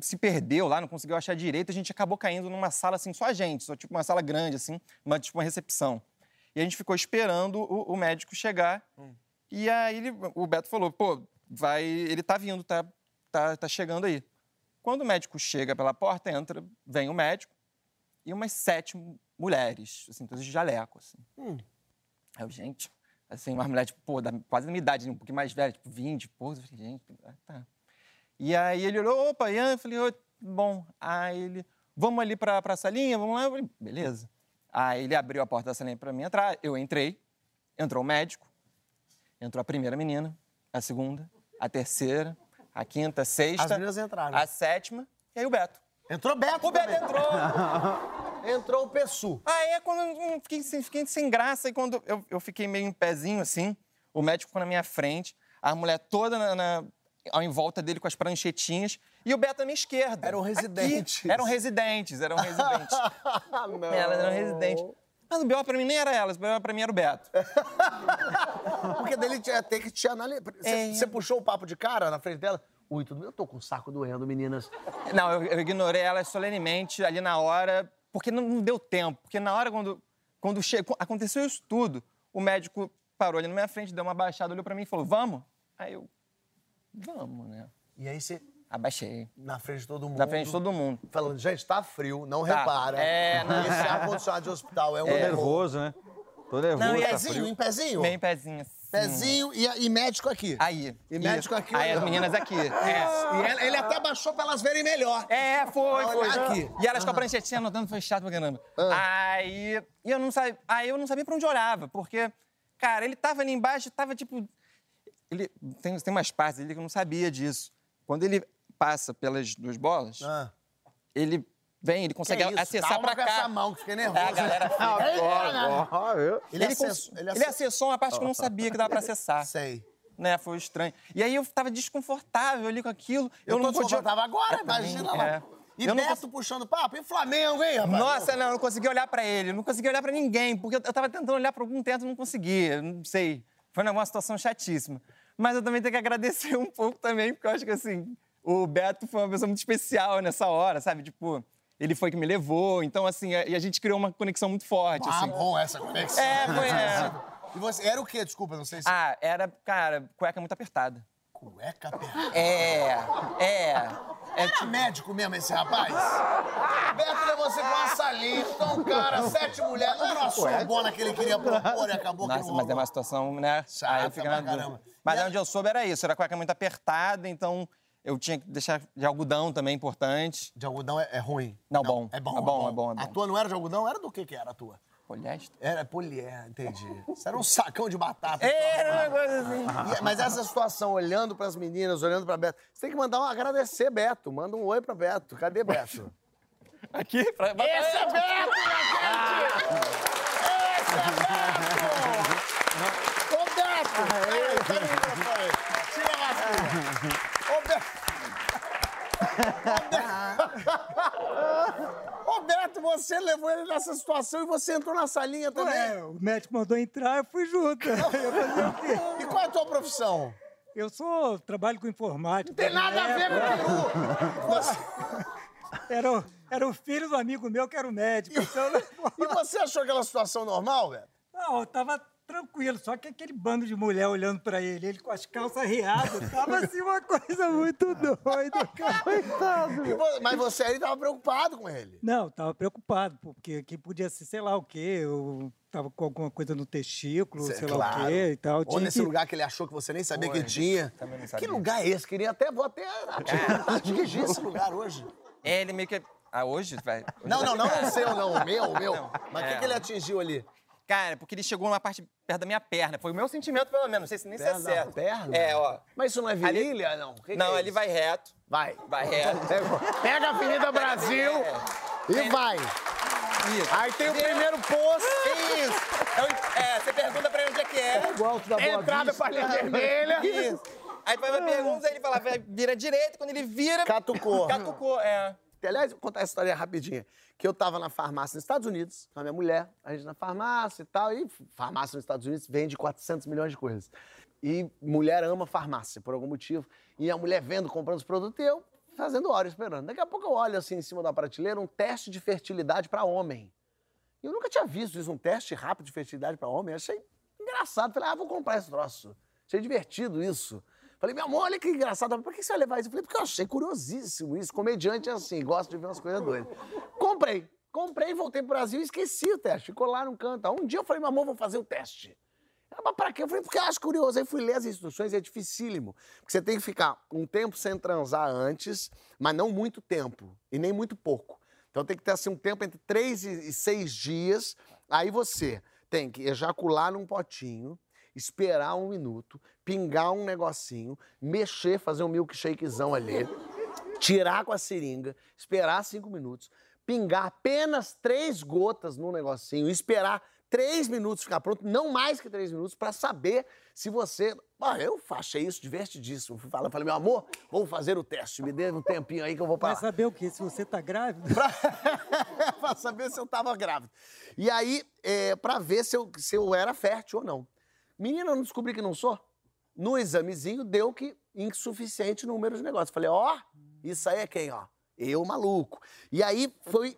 se perdeu lá, não conseguiu achar direito. A gente acabou caindo numa sala assim, só a gente, só tipo uma sala grande, assim, uma, tipo uma recepção. E a gente ficou esperando o, o médico chegar. E aí ele- o Beto falou: pô, vai. Ele tá vindo, tá, tá, tá chegando aí. Quando o médico chega pela porta, entra, vem o médico e umas sete mulheres, assim, todas de jaleco, assim. Aí eu, gente, assim, uma mulher, tipo, pô, da, quase da minha idade, um pouquinho mais velha, tipo, 20, pô, eu falei, gente, ah, tá. E aí ele olhou, opa, Ian, eu falei, "Oi, bom. Aí ele, vamos ali pra, pra salinha, vamos lá? Eu falei, beleza. Aí ele abriu a porta da salinha pra mim entrar, eu entrei, entrou o médico, entrou a primeira menina, a segunda, a terceira, a quinta, a sexta, As meninas entraram. a sétima, e aí o Beto. Entrou Beto O Beto também. entrou! Entrou o Pessu. Aí é quando eu fiquei, sem- fiquei sem graça e quando eu, eu fiquei meio em pezinho assim, o médico ficou na minha frente, a mulher toda na, na- em volta dele com as pranchetinhas e o Beto à minha esquerda. Eram Aqui. residentes. Eram residentes, eram residentes. Elas eram residentes. Mas o B.O. pra mim nem era elas, o B.O. pra mim era o Beto. Porque dele tinha ter que te analisar. Você, É. puxou o papo de cara na frente dela? Ui, tudo bem? Eu tô com o saco doendo, meninas. Não, eu, eu ignorei elas solenemente ali na hora, porque não, deu tempo. Porque na hora, quando, quando chegou, aconteceu isso tudo, o médico parou ali na minha frente, deu uma baixada, olhou pra mim e falou, vamos? Aí eu, vamos, né? E aí você, Abaixei. na frente de todo mundo. Na frente de todo mundo. Falando, gente, tá frio, não Tá. repara. É, não. Esse ar-condicionado de hospital é um Tô terror. nervoso, né? Tô nervoso, Não, e tá Pezinho, frio. em pezinho? Meio pezinho assim. Pezinho e, e médico aqui. Aí. E médico aqui Aí as meninas aqui. É. E ele, ele até baixou pra elas verem melhor. É, foi, foi. aqui. E elas com a pranchetinha anotando, foi chato pra caramba. Ah. Aí, e eu não sabia, aí eu não sabia pra onde olhava, porque, cara, ele tava ali embaixo, tava tipo... Ele, tem, tem umas partes ali que eu não sabia disso. Quando ele passa pelas duas bolas, Ah. ele vem, ele consegue Que acessar com cá. essa mão, que fiquei nervoso. É, a galera fica- Ele, Ele, acessou, cons- ele ele acessou. uma parte que eu não sabia que dava pra acessar. Sei. Né, foi estranho. E aí eu tava desconfortável ali com aquilo. Eu, Eu, não tô podia. desconfortável agora, Eu também, imagina lá. é. E Eu não Beto puxando papo, e Flamengo, hein, rapaz? Nossa, não, eu não consegui olhar pra ele, não consegui olhar pra ninguém, porque eu tava tentando olhar pra algum teto e não conseguia, não sei. Foi uma situação chatíssima. Mas eu também tenho que agradecer um pouco também, porque eu acho que assim, o Beto foi uma pessoa muito especial nessa hora, sabe? Tipo, ele foi que me levou, então assim, a- e a gente criou uma conexão muito forte, Ah, assim. bom, essa conexão. É, foi é. E você, era o quê? Desculpa, não sei se... Ah, era, cara, cueca muito apertada. Cueca apertada. É, é. É Era médico mesmo esse rapaz? Beto levou você pra uma salinha, então, cara, sete mulheres. Não era uma sorbona que ele queria propor e acabou que Nossa, não mas é uma situação, né? Chata Aí eu fico pra na. Mas E a- onde eu soube era isso, era cueca muito apertada, então eu tinha que deixar de algodão também importante. De algodão é, é ruim? Não, bom. É bom, É bom, é bom, é bom. A tua não era de algodão? Era do que que era a tua? Poliéster? Era polié, entendi. Isso era um sacão de batata. Era uma coisa assim. E- Mas essa situação, olhando pras meninas, olhando pra Beto, você tem que mandar um agradecer, Beto. Manda um oi pra Beto. Cadê Beto? Aqui? Pra... Esse é Beto, minha gente! Esse é Beto! Ô, Beto! Peraí, peraí, microfone. Tira a máscara. Beto, você levou ele nessa situação e você entrou na salinha também. É, o médico mandou entrar, eu fui junto. Eu? E qual é a tua profissão? Eu sou, trabalho com informática. Tem nada a ver com o Você... Era, o- era o filho do amigo meu que era o médico. Então, E você achou aquela situação normal, velho? não, eu tava tranquilo, só que aquele bando de mulher olhando pra ele, ele com as calças riadas, tava assim uma coisa muito doida, cara. Coitado. Mas você aí tava preocupado com ele. Não, tava preocupado, porque que podia ser, sei lá o quê, eu tava com alguma coisa no testículo, Cê- sei lá claro. o quê e tal. Ou tinha nesse que- lugar que ele achou que você nem sabia Foi, que tinha. também não Que sabia. lugar é esse? Queria até, vou até tentar dirigir esse lugar hoje. É, ele meio que. Ah, hoje, velho? Não, não, não o seu, não. O meu, o meu. Não, Mas o que, é. que ele atingiu ali? Cara, porque ele chegou numa parte perto da minha perna. Foi o meu sentimento, pelo menos. Não sei se nem se é da certo. perna? É, ó. Mas isso não é virilha, não? O que que Não, é ele vai reto. Vai. Vai reto. Pega a Avenida Brasil e vai. Isso. Aí tem o primeiro posto. Isso. Então, é, você pergunta pra ele onde é que é. Entrada pra linha vermelha. Isso. Aí faz uma pergunta, ele fala, vai, vira direito, quando ele vira... Catucou. Catucou, é. Aliás, vou contar essa história rapidinha. Que eu tava na farmácia nos Estados Unidos, com a minha mulher, a gente na farmácia e tal, e farmácia nos Estados Unidos vende 400 milhões de coisas. E mulher ama farmácia, por algum motivo. E a mulher vendo, comprando os produtos, e eu fazendo hora, esperando. Daqui a pouco eu olho assim em cima da prateleira um teste de fertilidade para homem. E eu nunca tinha visto isso, um teste rápido de fertilidade para homem. Achei engraçado. Falei, ah, vou comprar esse troço. Achei divertido isso. Falei, meu amor, olha que engraçado. Por que você vai levar isso? Eu falei, porque eu achei curiosíssimo isso. Comediante é assim, gosta de ver umas coisas doidas. Comprei. Comprei, voltei pro Brasil e esqueci o teste. Ficou lá no canto. Um dia eu falei, meu amor, vou fazer o teste. Ela, mas pra quê? Eu falei, porque eu acho curioso. Aí fui ler as instruções é dificílimo. Porque você tem que ficar um tempo sem transar antes, mas não muito tempo. E nem muito pouco. Então tem que ter assim um tempo entre três e seis dias. Aí você tem que ejacular num potinho, esperar um minuto, pingar um negocinho, mexer, fazer um milkshakezão ali, tirar com a seringa, esperar cinco minutos, pingar apenas três gotas no negocinho, esperar três minutos ficar pronto, não mais que três minutos, pra saber se você. Ah, eu achei isso divertidíssimo. Fui falar, falei, meu amor, vou fazer o teste, me dê um tempinho aí que eu vou Vai pra. saber o quê? Se você tá grávida? pra, pra saber se eu tava grávida. E aí, é, pra ver se eu, se eu era fértil ou não. Menina, eu não descobri que não sou. No examezinho deu que insuficiente número de negócios. Falei, ó, isso aí é quem, ó? Eu, maluco. E aí foi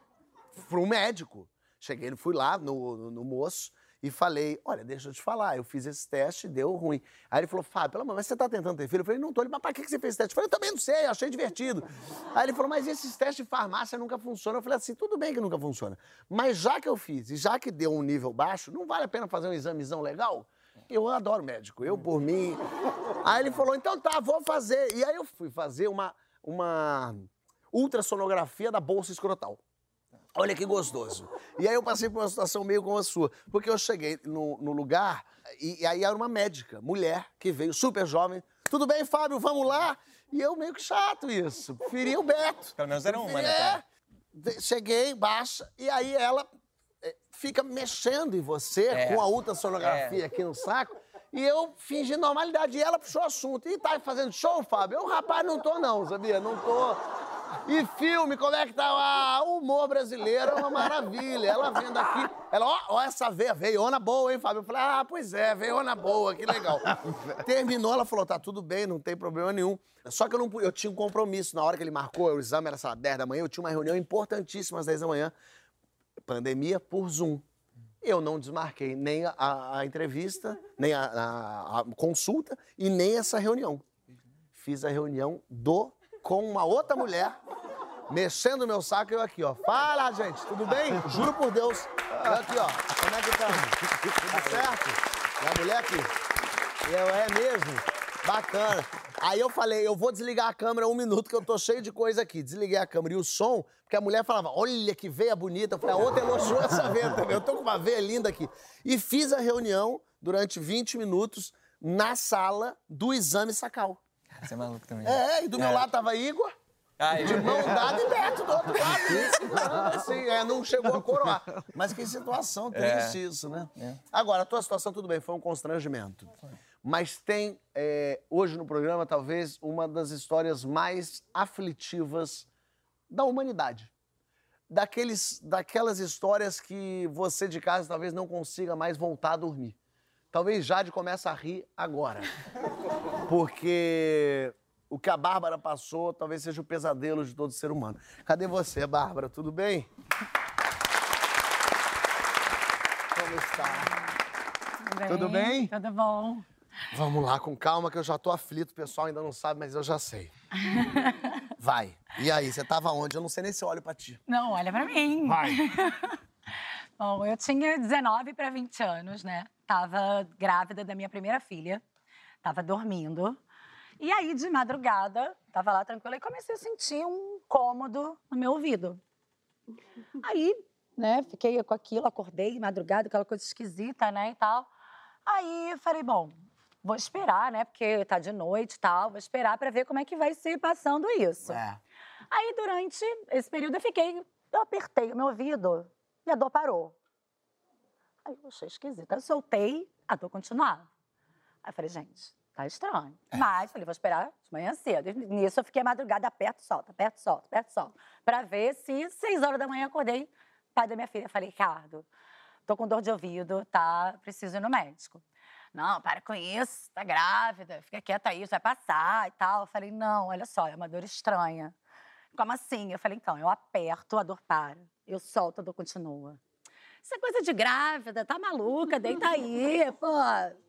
pro médico. Cheguei, fui lá no, no, no moço e falei, olha, deixa eu te falar, eu fiz esse teste deu ruim. Aí ele falou, Fábio, pelo amor, mas você tá tentando ter filho? Eu falei, não tô. Ele, mas pra que você fez esse teste? Eu falei, eu também não sei, achei divertido. Aí ele falou, mas esses testes de farmácia nunca funcionam. Eu falei assim, tudo bem que nunca funciona. Mas já que eu fiz e já que deu um nível baixo, não vale a pena fazer um examezão legal? Eu adoro médico, eu por mim. Aí ele falou, então tá, vou fazer. E aí eu fui fazer uma, uma ultrassonografia da bolsa escrotal. Olha que gostoso. E aí eu passei por uma situação meio como a sua. Porque eu cheguei no, no lugar e, e aí era uma médica, mulher, que veio super jovem. Tudo bem, Fábio, vamos lá? E eu meio que chato isso. Preferi o Beto. Pelo menos era uma, né, É. cara? Cheguei, baixa, e aí ela fica mexendo em você É. com a ultrassonografia aqui no saco. E eu fingi normalidade. E ela puxou o assunto. E tá fazendo show, Fábio? Eu, rapaz, não tô não, sabia? Não tô. E filme, como é que tá? Ah, o humor brasileiro é uma maravilha. Ela vendo aqui, ela, ó, ó essa veia, veiona boa, hein, Fábio? Eu falei, ah, pois é, veiona boa, que legal. Terminou, ela falou, tá tudo bem, não tem problema nenhum. Só que eu, não, eu tinha um compromisso. Na hora que ele marcou, o exame era, sei lá, 10 da manhã, eu tinha uma reunião importantíssima às 10 da manhã. Pandemia por Zoom. Eu não desmarquei nem a, a entrevista, nem a, a- a consulta e nem essa reunião. Fiz a reunião do com uma outra mulher, mexendo meu saco eu aqui, ó. Fala, gente, tudo bem? Juro por Deus. Eu aqui, ó. Como é que estamos? Tudo certo? E a mulher aqui. Eu, é mesmo? Bacana. Aí eu falei, eu vou desligar a câmera um minuto, que eu tô cheio de coisa aqui. Desliguei a câmera e o som, porque a mulher falava, olha que veia bonita. Eu falei, a outra elogiou essa veia também. Eu tô com uma veia linda aqui. E fiz a reunião durante 20 minutos na sala do exame sacal. Cara, você é maluco também. É, e do meu É. lado tava Igor, Ai, de mão dada e Beto do outro lado. Assim, é, não chegou a coroar. Mas que situação triste isso, né? Agora, a tua situação, tudo bem, foi um constrangimento. Mas tem, é, hoje no programa, talvez, uma das histórias mais aflitivas da humanidade. Daqueles, daquelas histórias que você de casa talvez não consiga mais voltar a dormir. Talvez Jade comece a rir agora. Porque o que a Bárbara passou talvez seja o pesadelo de todo ser humano. Cadê você, Bárbara? Tudo bem? Como está? Tudo bem? Tudo bom. Vamos lá, com calma, que eu já tô aflito. O pessoal ainda não sabe, mas eu já sei. Vai. E aí, você tava onde? Eu não sei nem se eu olho pra ti. Não, olha pra mim. Vai. Bom, eu tinha 19 para 20 anos, né? Tava grávida da minha primeira filha. Tava dormindo. E aí, de madrugada, tava lá tranquila e comecei a sentir um incômodo no meu ouvido. Aí, né, fiquei com aquilo, acordei madrugada, aquela coisa esquisita, né, e tal. Aí falei, bom, vou esperar, né, porque tá de noite e tal, vou esperar para ver como é que vai ser passando isso. É. Aí, durante esse período, eu fiquei. Eu apertei o meu ouvido e a dor parou. Aí eu achei esquisito. Aí eu soltei, a dor continuava. Aí eu falei, gente, tá estranho. Mas, falei, vou esperar de manhã cedo. E nisso eu fiquei a madrugada, aperto, solta, aperto, solta, aperto, solta. Pra ver se seis horas da manhã eu acordei, pai da minha filha. Falei, Ricardo, tô com dor de ouvido, tá? Preciso ir no médico. Não, para com isso, tá grávida, fica quieta aí, isso vai passar e tal. Eu falei, não, olha só, é uma dor estranha. Como assim? Eu falei, então, eu aperto, a dor para. Eu solto, a dor continua. Isso é coisa de grávida, tá maluca, deita aí, pô.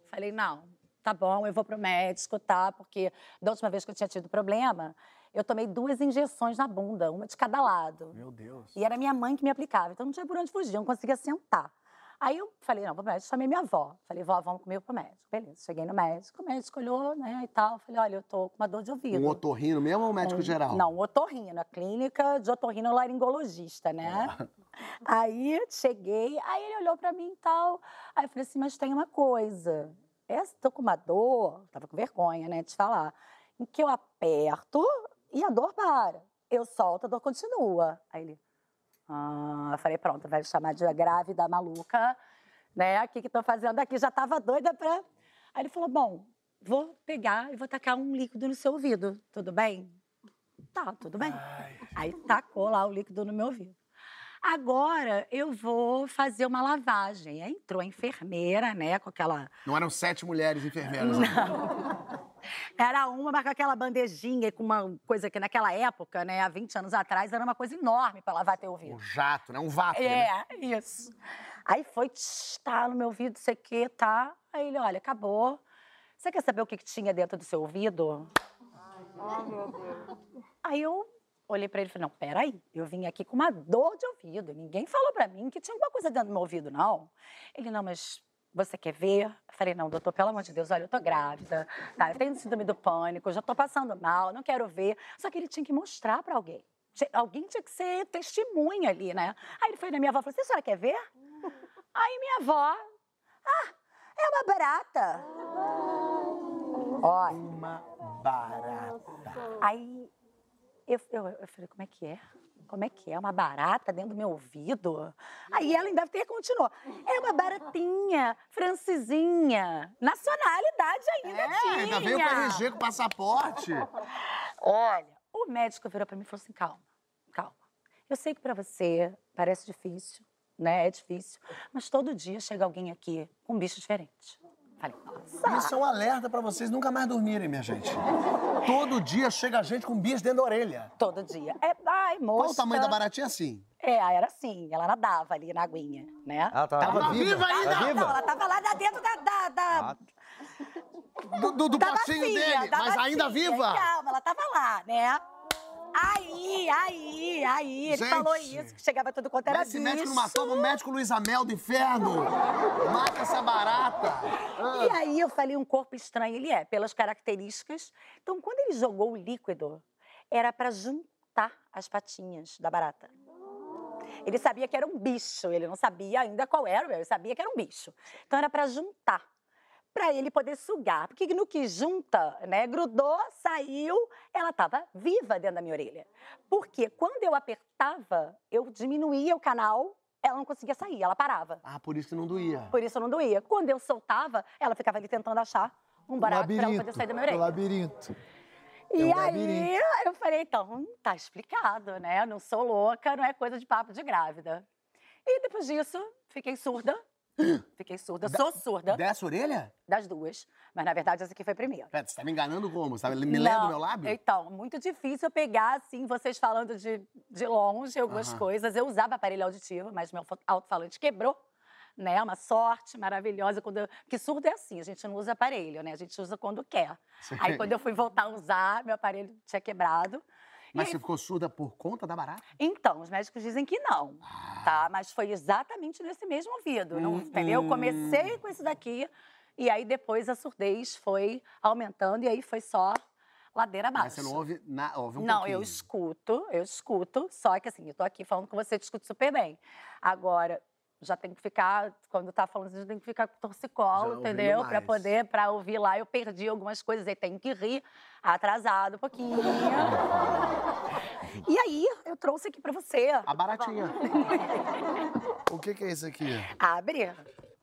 Falei, não, tá bom, eu vou pro médico, tá? Porque da última vez que eu tinha tido problema, eu tomei duas injeções na bunda, uma de cada lado. Meu Deus. E era minha mãe que me aplicava, então não tinha por onde fugir, eu não conseguia sentar. Aí eu falei, não, vou pro médico, chamei minha avó. Falei, vó, vamos comigo pro médico. Beleza, cheguei no médico, o médico olhou, né, e tal. Falei, olha, eu tô com uma dor de ouvido. Um otorrino mesmo ou um médico Um- geral? Não, um otorrino, a clínica de otorrinolaringologista, né? Aí cheguei, aí ele olhou pra mim e tal. Aí eu falei assim, mas tem uma coisa. Essa, tô com uma dor, tava com vergonha, né, de falar, em que eu aperto e a dor para. Eu solto, a dor continua. Aí ele, ah, eu falei, pronto, vai chamar de grávida maluca, né? O que que tô fazendo aqui? Já tava doida pra... Aí ele falou, bom, vou pegar e vou tacar um líquido no seu ouvido, tudo bem? Tá, tudo bem. Aí tacou lá o líquido no meu ouvido. Agora eu vou fazer uma lavagem. Aí entrou a enfermeira, né, com aquela Não eram sete mulheres enfermeiras. né? Era uma, mas com aquela bandejinha, com uma coisa que naquela época, né, há 20 anos atrás, era uma coisa enorme para lavar teu ouvido. Um jato, né? Um vácuo, né? É, isso. Aí foi, tch, tá no meu ouvido, sei que, tá. Aí ele, olha, acabou. Você quer saber o que, que tinha dentro do seu ouvido? Aí eu olhei pra ele e falei, não, peraí, eu vim aqui com uma dor de ouvido. Ninguém falou pra mim que tinha alguma coisa dentro do meu ouvido, não. Ele, não, mas você quer ver? Eu falei, não, doutor, pelo amor de Deus, olha, eu tô grávida, tá? Eu tenho síndrome do pânico, já tô passando mal, não quero ver. Só que ele tinha que mostrar pra alguém. Alguém tinha que ser testemunha ali, né? Aí ele foi na minha avó e falou assim, a senhora quer ver? Aí minha avó, ah, é uma barata. Olha, Uma barata. Aí eu, eu, eu falei, como é que é? Como é que é? Uma barata dentro do meu ouvido? Aí ela ainda até continuou. É uma baratinha, francesinha. Nacionalidade ainda tinha. É, ainda veio com RG com passaporte. Olha, o médico virou pra mim e falou assim: calma, calma. Eu sei que pra você parece difícil, né? É difícil. Mas todo dia chega alguém aqui com um bicho diferente. Falei, nossa. Isso é um alerta pra vocês nunca mais dormirem, minha gente. Todo dia chega gente com bicho dentro da orelha. Todo dia. É, ai, moça. Qual o tamanho da baratinha assim? É, era assim. Ela nadava ali na aguinha, né? Ela tá Tava viva ainda? Tá Não, viva? não, ela tava lá dentro da. da, da Do, do, do bacia, dele, mas ainda bacia. viva? Calma, ela tava lá, né? Aí, aí, aí, ele Gente. falou isso, que chegava tudo quanto era Mas esse médico não bicho. matou o médico Luiz Amel do inferno. Mata essa barata. E aí eu falei um corpo estranho, ele é, pelas características. Então, quando ele jogou o líquido, era para juntar as patinhas da barata. Ele sabia que era um bicho, ele não sabia ainda qual era, ele sabia que era um bicho. Então era para juntar, para ele poder sugar. Porque no que junta, né, grudou, saiu, ela estava viva dentro da minha orelha. Porque quando eu apertava, eu diminuía o canal, ela não conseguia sair, ela parava. Ah, por isso que não doía. Por isso não doía. Quando eu soltava, ela ficava ali tentando achar um barato para ela poder sair da minha orelha. labirinto. E É um aí eu falei, então, tá explicado, né? Não sou louca, não é coisa de papo de grávida. E depois disso, fiquei surda. Fiquei surda, sou surda Dessa orelha? das duas. Mas na verdade essa aqui foi a primeira. Pera, você tá me enganando como? Você tá me lendo Não, meu lábio? Então, muito difícil eu pegar, assim, vocês falando de, de longe algumas Aham. coisas. Eu usava aparelho auditivo, mas meu alto-falante quebrou. Né, uma sorte maravilhosa. Quando eu... Porque surdo é assim, a gente não usa aparelho, né? A gente usa quando quer. Aí quando eu fui voltar a usar, meu aparelho tinha quebrado. Mas E você ficou surda por conta da barata? Então, os médicos dizem que não, Ah. tá? Mas foi exatamente nesse mesmo ouvido, não, Hum, entendeu? Eu comecei com isso daqui e aí depois a surdez foi aumentando e aí foi só ladeira abaixo. Mas você não ouve, na, ouve um Não, pouquinho. eu escuto, eu escuto, só que assim, eu tô aqui falando com você, te escuto super bem. Agora, já tem que ficar, quando tá falando, já tem que ficar com torcicolo, entendeu? Pra mais. poder, pra ouvir lá, eu perdi algumas coisas, aí tem que rir, atrasado um pouquinho. e aí, eu trouxe aqui pra você. A baratinha. o que, que é isso aqui? Abre.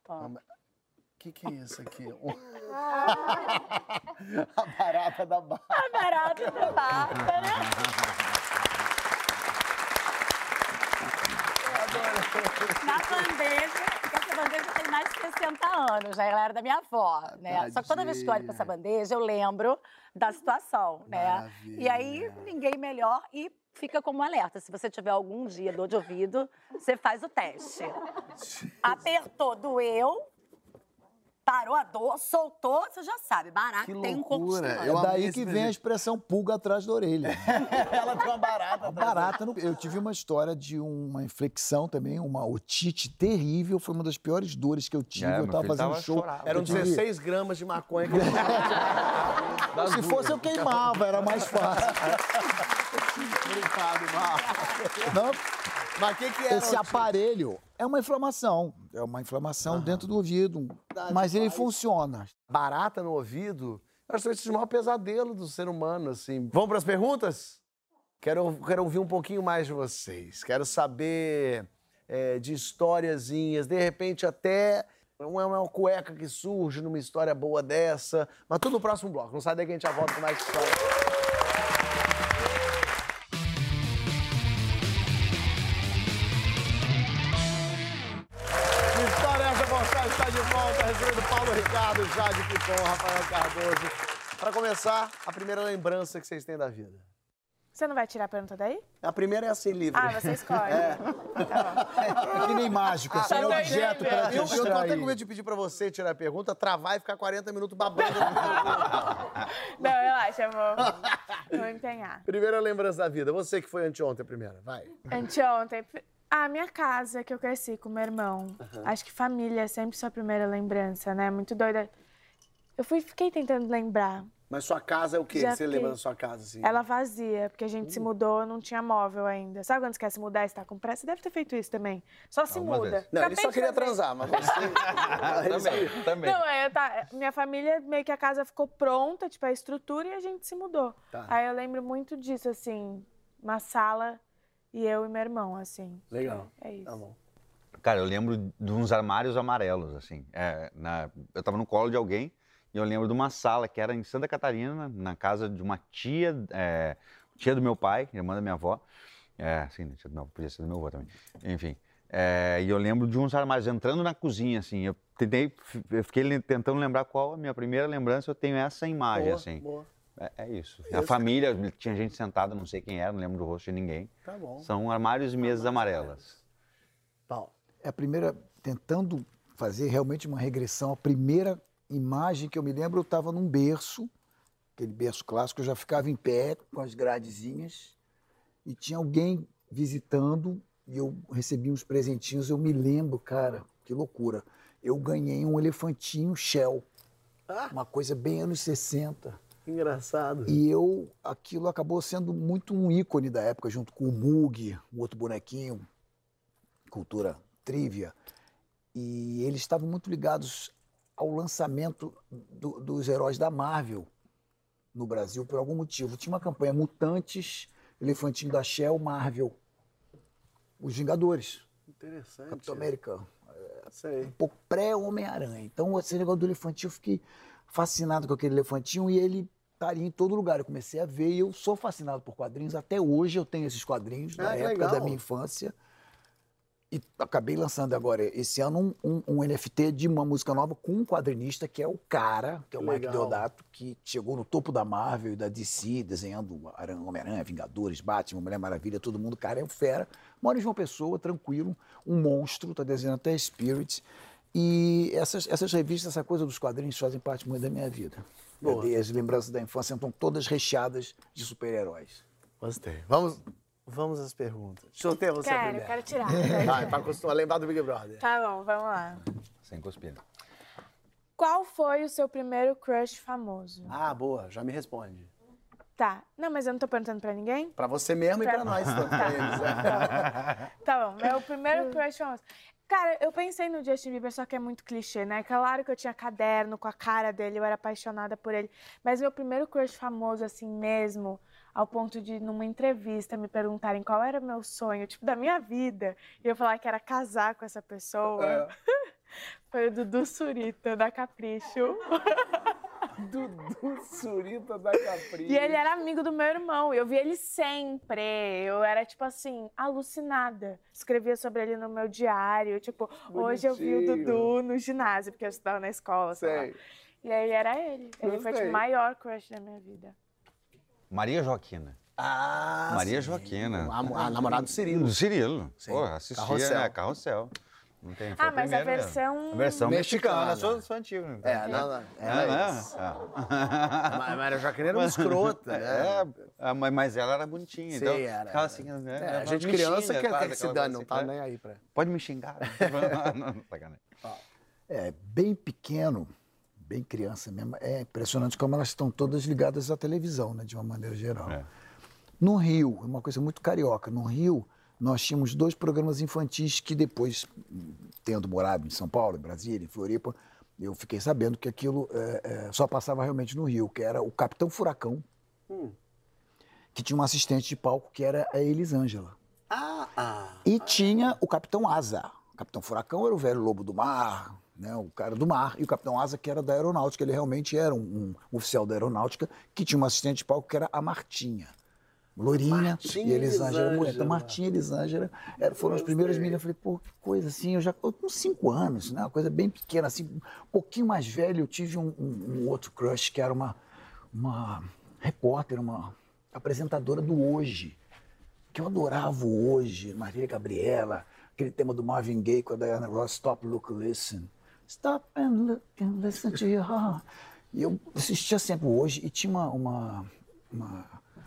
O que, que é isso aqui? a barata da barra. A barata da Bárbara. Na bandeja, porque essa bandeja tem mais de 60 anos, né? Ela era da minha avó, né? Só que toda vez que eu olho pra essa bandeja, eu lembro da situação, né? E aí, Maravilha. ninguém melhor e fica como alerta. Se você tiver algum dia dor de ouvido, você faz o teste. Apertou, doeu, parou a dor, soltou, você já sabe. Barato Que tem um corpo. Eu É daí que vem a expressão pulga atrás da orelha. Ela tem uma barata. A barata, no- eu tive uma história de uma inflexão também, uma otite terrível, foi uma das piores dores que eu tive. É, eu tava fazendo tava show. chorando. Eram eu tive- 16 gramas de maconha que ele Se fosse eu queimava, era mais fácil. Obrigado, Marco. Não, Mas o que, que era? esse aparelho é uma inflamação, é uma inflamação dentro do ouvido, mas ele funciona. Barata no ouvido? Eu acho que esse é o maior pesadelo do ser humano, assim. Vamos para as perguntas? Quero, quero ouvir um pouquinho mais de vocês. Quero saber é, de historiazinhas, de repente até uma, uma cueca que surge numa história boa dessa. Mas tudo no próximo bloco. Não sai daí que a gente já volta com mais história. Picon, Rafael Cardoso. Para começar, a primeira lembrança que vocês têm da vida. Você não vai tirar a pergunta daí? A primeira é assim, livre. Ah, você escolhe. É que nem mágico, é só Ah, um eu objeto entendi. para Eu, eu tô até com medo de pedir pra você tirar a pergunta, travar e ficar 40 minutos babando. Não, relaxa, eu vou, vou empenhar. primeira lembrança da vida. Você que foi anteontem a primeira, vai. Anteontem, Ah, minha casa, que eu cresci com meu irmão. Acho que família é sempre sua primeira lembrança, né? Muito doida. Eu fui, fiquei tentando lembrar. Mas sua casa é o quê? Já Você lembra da sua casa, assim? Ela vazia, porque a gente se mudou, não tinha móvel ainda. Sabe quando você quer se mudar e você tá com pressa? Você deve ter feito isso também. Só se Algumas muda. Não, ele só queria fazer. transar, mas você... também, também. Não, é, tá, minha família, meio que a casa ficou pronta, tipo, a estrutura, e a gente se mudou. Tá. Aí eu lembro muito disso, assim, uma sala e eu e meu irmão, assim. Legal. É isso. Tá bom. Cara, eu lembro de uns armários amarelos, assim. É, na- eu tava no colo de alguém eu lembro de uma sala que era em Santa Catarina, na casa de uma tia, é, tia do meu pai, irmã da minha avó. É, sim, tia do meu, podia ser do meu avô também. Enfim. é, e eu lembro de uns armários entrando na cozinha, assim. Eu tentei, eu fiquei tentando lembrar qual a minha primeira lembrança. Eu tenho essa imagem, Boa, assim. boa. É, é isso. Isso. A família, tinha gente sentada, não sei quem era, não lembro do rosto de ninguém. Tá bom. São armários e mesas amarelas. Paulo. É a primeira, tentando fazer realmente uma regressão, a primeira imagem que eu me lembro, eu estava num berço, aquele berço clássico, eu já ficava em pé com as gradezinhas e tinha alguém visitando e eu recebi uns presentinhos, eu me lembro, cara, que loucura. Eu ganhei um elefantinho Shell, Ah. uma coisa bem anos 60. Engraçado. E eu, aquilo acabou sendo muito um ícone da época, junto com o Mug, um outro bonequinho, cultura trívia. E eles estavam muito ligados ao lançamento do- dos heróis da Marvel no Brasil, por algum motivo. Tinha uma campanha Mutantes, Elefantinho da Shell, Marvel. Os Vingadores, Interessante. Capitão América, Sei. um pouco pré-Homem-Aranha. Então, esse negócio do elefantinho, eu fiquei fascinado com aquele elefantinho e ele estaria em todo lugar. Eu comecei a ver e eu sou fascinado por quadrinhos. Até hoje eu tenho esses quadrinhos da Ah, época da legal. minha infância. E acabei lançando agora, esse ano, um, um- um NFT de uma música nova com um quadrinista que é o cara, que é o Mike Legal. Deodato, que chegou no topo da Marvel e da DC, desenhando Aran- Homem-Aranha, Vingadores, Batman, Mulher Maravilha, todo mundo. Cara é um fera. Mora em João Pessoa, tranquilo, um monstro, tá desenhando até Spirit. E essas, essas revistas, essa coisa dos quadrinhos fazem parte muito da minha vida. Boa. As lembranças da infância estão todas recheadas de super-heróis. Gostei. Vamos, vamos às perguntas. Deixa eu ter você Quero, primeiro. quero tirar. Vai, pra acostumar, lembrar do Big Brother. Tá bom, vamos lá. Sem cuspir. Qual foi o seu primeiro crush famoso? Ah, boa, já me responde. Tá. Não, mas eu não tô perguntando pra ninguém? Pra você mesmo e pra Pra- nós, tanto pra eles. né? Tá bom, meu primeiro crush famoso. Cara, eu pensei no Justin Bieber, só que é muito clichê, né? Claro que eu tinha caderno com a cara dele, eu era apaixonada por ele. Mas meu primeiro crush famoso, assim mesmo, ao ponto de, numa entrevista, me perguntarem qual era o meu sonho, tipo, da minha vida, e eu falar que era casar com essa pessoa, foi o Dudu Surita, da Capricho. Dudu Surita da Capricho. E ele era amigo do meu irmão. Eu via ele sempre. Eu era, tipo assim, alucinada. Escrevia sobre ele no meu diário. Tipo, hoje eu vi o Bonitinho. Dudu no ginásio, porque eu estudava na escola, sei lá. Sei. E aí era ele. Ele foi, tipo, Gostei. o maior crush da minha vida. Maria Joaquina. Ah, Maria sim. Joaquina. A, a namorada do Cirilo. Do Cirilo. Sim. Pô, assistia, Carrossel. né? Carrossel. Não tem, Ah, mas a mesmo. versão... A versão mexicana. Mexicana. Sou, sou antigo. né? É, não, não. É, Ela é né? isso. É. A Maria Joaquina era uma escrota, né? É, é, mas- ela era bonitinha. Sim, então, era, ficava era. assim, né? É, a ela gente criança xinga, quer, que se dane, não assim, tá né? nem aí pra... Pode me xingar. não, não, sacanagem. É, bem pequeno, bem criança mesmo, é impressionante como elas estão todas ligadas à televisão, né, de uma maneira geral. É. No Rio, é uma coisa muito carioca, no Rio nós tínhamos dois programas infantis que depois, tendo morado em São Paulo, em Brasília, em Floripa, eu fiquei sabendo que aquilo é, é, só passava realmente no Rio, que era o Capitão Furacão, que tinha uma assistente de palco que era a Elisângela. Ah, ah. E tinha o Capitão Asa. O Capitão Furacão era o velho lobo do mar, né, o cara do mar. E o Capitão Asa, que era da aeronáutica. Ele realmente era um, um oficial da aeronáutica que tinha uma assistente de palco que era a Martinha. Loirinha Martinha e Elisângela. Mulher. Então, Martinha e Elisângela foram as primeiras meninas. Eu falei, pô, que coisa assim. Eu já eu com cinco anos, né? Uma coisa bem pequena, assim. Um pouquinho mais velho, eu tive um, um- um outro crush que era uma, uma repórter, uma apresentadora do Hoje que eu adorava o hoje, Maria Gabriela, aquele tema do Marvin Gaye com a Diana Ross, Stop, Look, Listen. Stop and look and listen to your heart. E eu assistia sempre hoje e tinha uma, uma, uma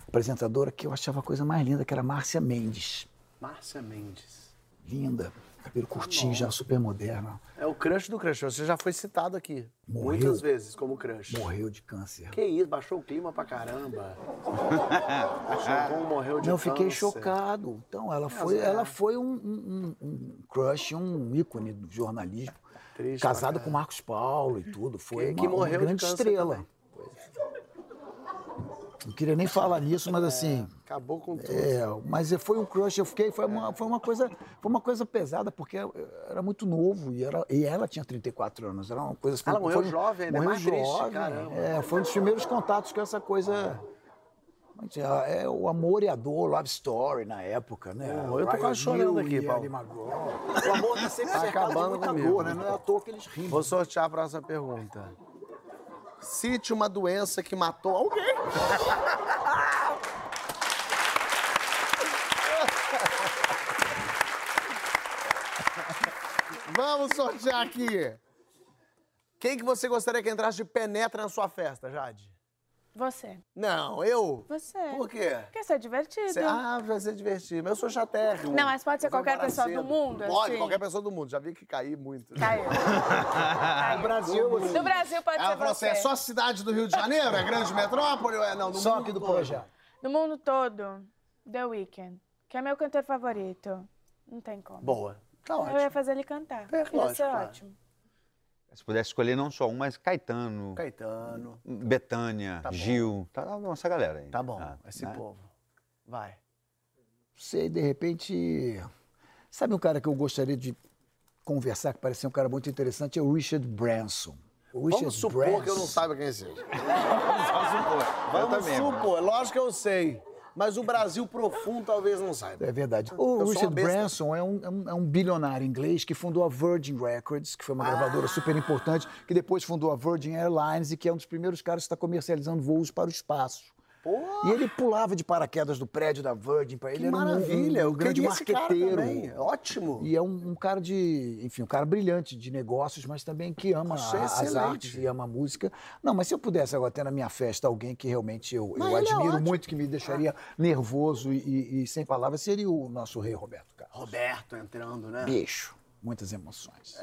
apresentadora que eu achava a coisa mais linda, que era Márcia Mendes. Márcia Mendes. linda, cabelo curtinho, já super moderna. É o crush do crush. Você já foi citado aqui. Morreu. Muitas vezes como crush. Morreu de câncer. Que isso, baixou o clima pra caramba. Chocou, morreu de Não, eu fiquei câncer. chocado. Então, ela foi, é. ela foi um- um- um crush, um ícone do jornalismo. Triste Casada pra com Marcos Paulo e tudo. Foi Que- uma, que uma morreu de grande estrela. também. Não queria nem falar nisso, mas assim. Acabou com tudo. É, mas foi um crush, eu fiquei, foi uma, foi uma coisa, foi uma coisa pesada, porque era muito novo e, era, e ela tinha 34 anos. Era uma coisa Ela morreu foi- jovem, ainda é morreu mais triste, jovem. caramba. É, foi um dos primeiros contatos com essa coisa. É, é o amor e a dor, love story na época, né? Eu tô quase chorando aqui, Paulo. O amor tá sempre Tá de acabando muita comigo. dor, né? Não é à toa que eles riem. Vou sortear a próxima pergunta. Cite uma doença que matou alguém. Vamos sortear aqui. Quem que você gostaria que entrasse de penetra na sua festa, Jade? Você. Não, eu? Você. Por quê? Porque você é divertido. Você- ah, vai ser divertido. Mas eu sou chatérrimo. Não, mas pode ser qualquer pessoa do mundo, Pode, assim? qualquer pessoa do mundo. Já vi que caí muito. Caiu. No Brasil, assim. No Brasil pode Ela ser falou você. assim, é só cidade do Rio de Janeiro? É grande metrópole? ou É, não, no Só mundo aqui do projeto. No mundo todo, The Weeknd, que é meu cantor favorito. Não tem como. Boa. Tá Eu ia ótimo. fazer ele cantar. É, ia lógico, ser ótimo. Se pudesse escolher não só um, mas Caetano, Caetano. Betânia, Tá bom. Gil, tá, essa galera aí. Tá bom, Ah, esse né? povo. Vai. Sei, de repente. Sabe um cara que eu gostaria de conversar, que parecia um cara muito interessante? É o Richard Branson. O Richard Vamos supor Branson. que eu não saiba quem é esse. Só supor. Vamos supor. Lógico que eu sei. Mas o Brasil profundo talvez não saiba. É verdade. Eu O uma Richard. Branson é um, é um- é um bilionário inglês que fundou a Virgin Records, que foi uma gravadora super importante, que depois fundou a Virgin Airlines e que é um dos primeiros caras que está comercializando voos para o espaço. E ele pulava de paraquedas do prédio da Virgin para ele. Que era maravilha. um, um grande marqueteiro. Ótimo. E é um, um cara de, enfim, um cara brilhante de negócios, mas também que ama a- as artes e ama a música. Não, mas se eu pudesse agora ter na minha festa alguém que realmente eu, eu é admiro ótimo. muito, que me deixaria nervoso e, e- sem palavras, seria o nosso rei Roberto Carlos. Roberto entrando, né? Bicho, muitas emoções.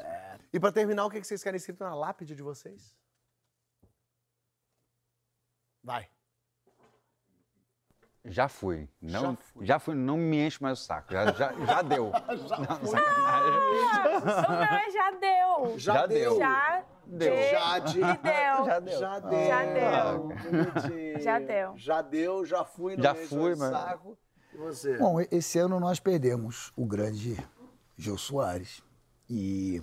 E pra terminar, o que que vocês querem escrito na lápide de vocês? Vai. Já fui. Não, Já já, fui. fui. Não me enche mais o saco. Já, já, já deu. não, sacanagem. O meu é já deu. Já deu. Já Deu. de- Jade. e deu. Já deu. Já deu. Já deu. Bonitinho. Já deu. Já deu, já fui. Não Já fui, o mas- saco. E você? Bom, esse ano nós perdemos o grande Jô Soares e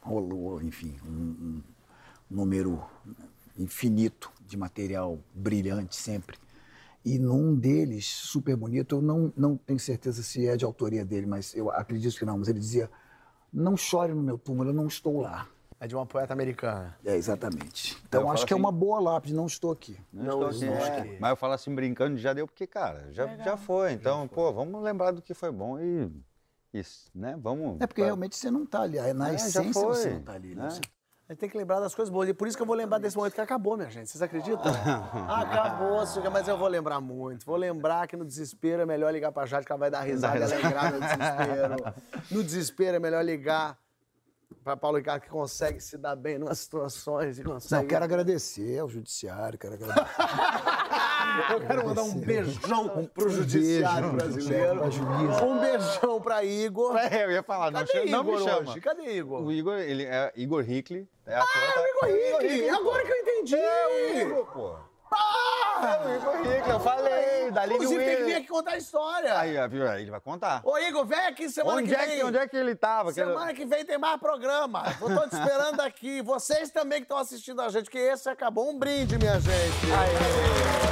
rolou, enfim, um, um número infinito de material brilhante sempre. E num deles, super bonito, eu não, não tenho certeza se é de autoria dele, mas eu acredito que não, mas ele dizia, não chore no meu túmulo, eu não estou lá. É de uma poeta americana. É, exatamente. Então Eu acho que é assim- uma boa lápide, não estou aqui. Não, estou não aqui. é. Mas eu falo assim, brincando, já deu, porque, cara, já, já foi. Então, pô, vamos lembrar do que foi bom e. Isso, né? Vamos. É porque realmente você não está ali, na É, já essência foi, você não está ali. né? né? A gente tem que lembrar das coisas boas. E por isso que eu vou lembrar desse momento que acabou, minha gente. Vocês acreditam? acabou, mas eu vou lembrar muito. Vou lembrar que no desespero é melhor ligar pra Jade, que ela vai dar risada e alegrar no desespero. No desespero é melhor ligar pra Paulo Ricardo, que consegue se dar bem nas situações e consegue... Não, quero agradecer ao judiciário, quero agradecer. Eu quero mandar um beijão pro Um judiciário beijo, brasileiro. Um beijão pra Igor. É, eu ia falar, não, Cadê não Igor me chama. hoje? Cadê Igor? O Igor, ele é Igor Hickley. É ator, tá? Igor Rick! Agora que eu entendi! É o Igor, pô. Ah! É o Igor Hickley, eu falei, da Aline Inclusive, tem que vir aqui contar a história. Aí, ó, viu? Aí ele vai contar. Ô, Igor, vem aqui semana Onde que é, vem. que, onde é que ele tava? Que ele- Semana que vem tem mais programa. Eu tô te esperando aqui. Vocês também que estão assistindo a gente, que esse acabou um brinde, minha gente.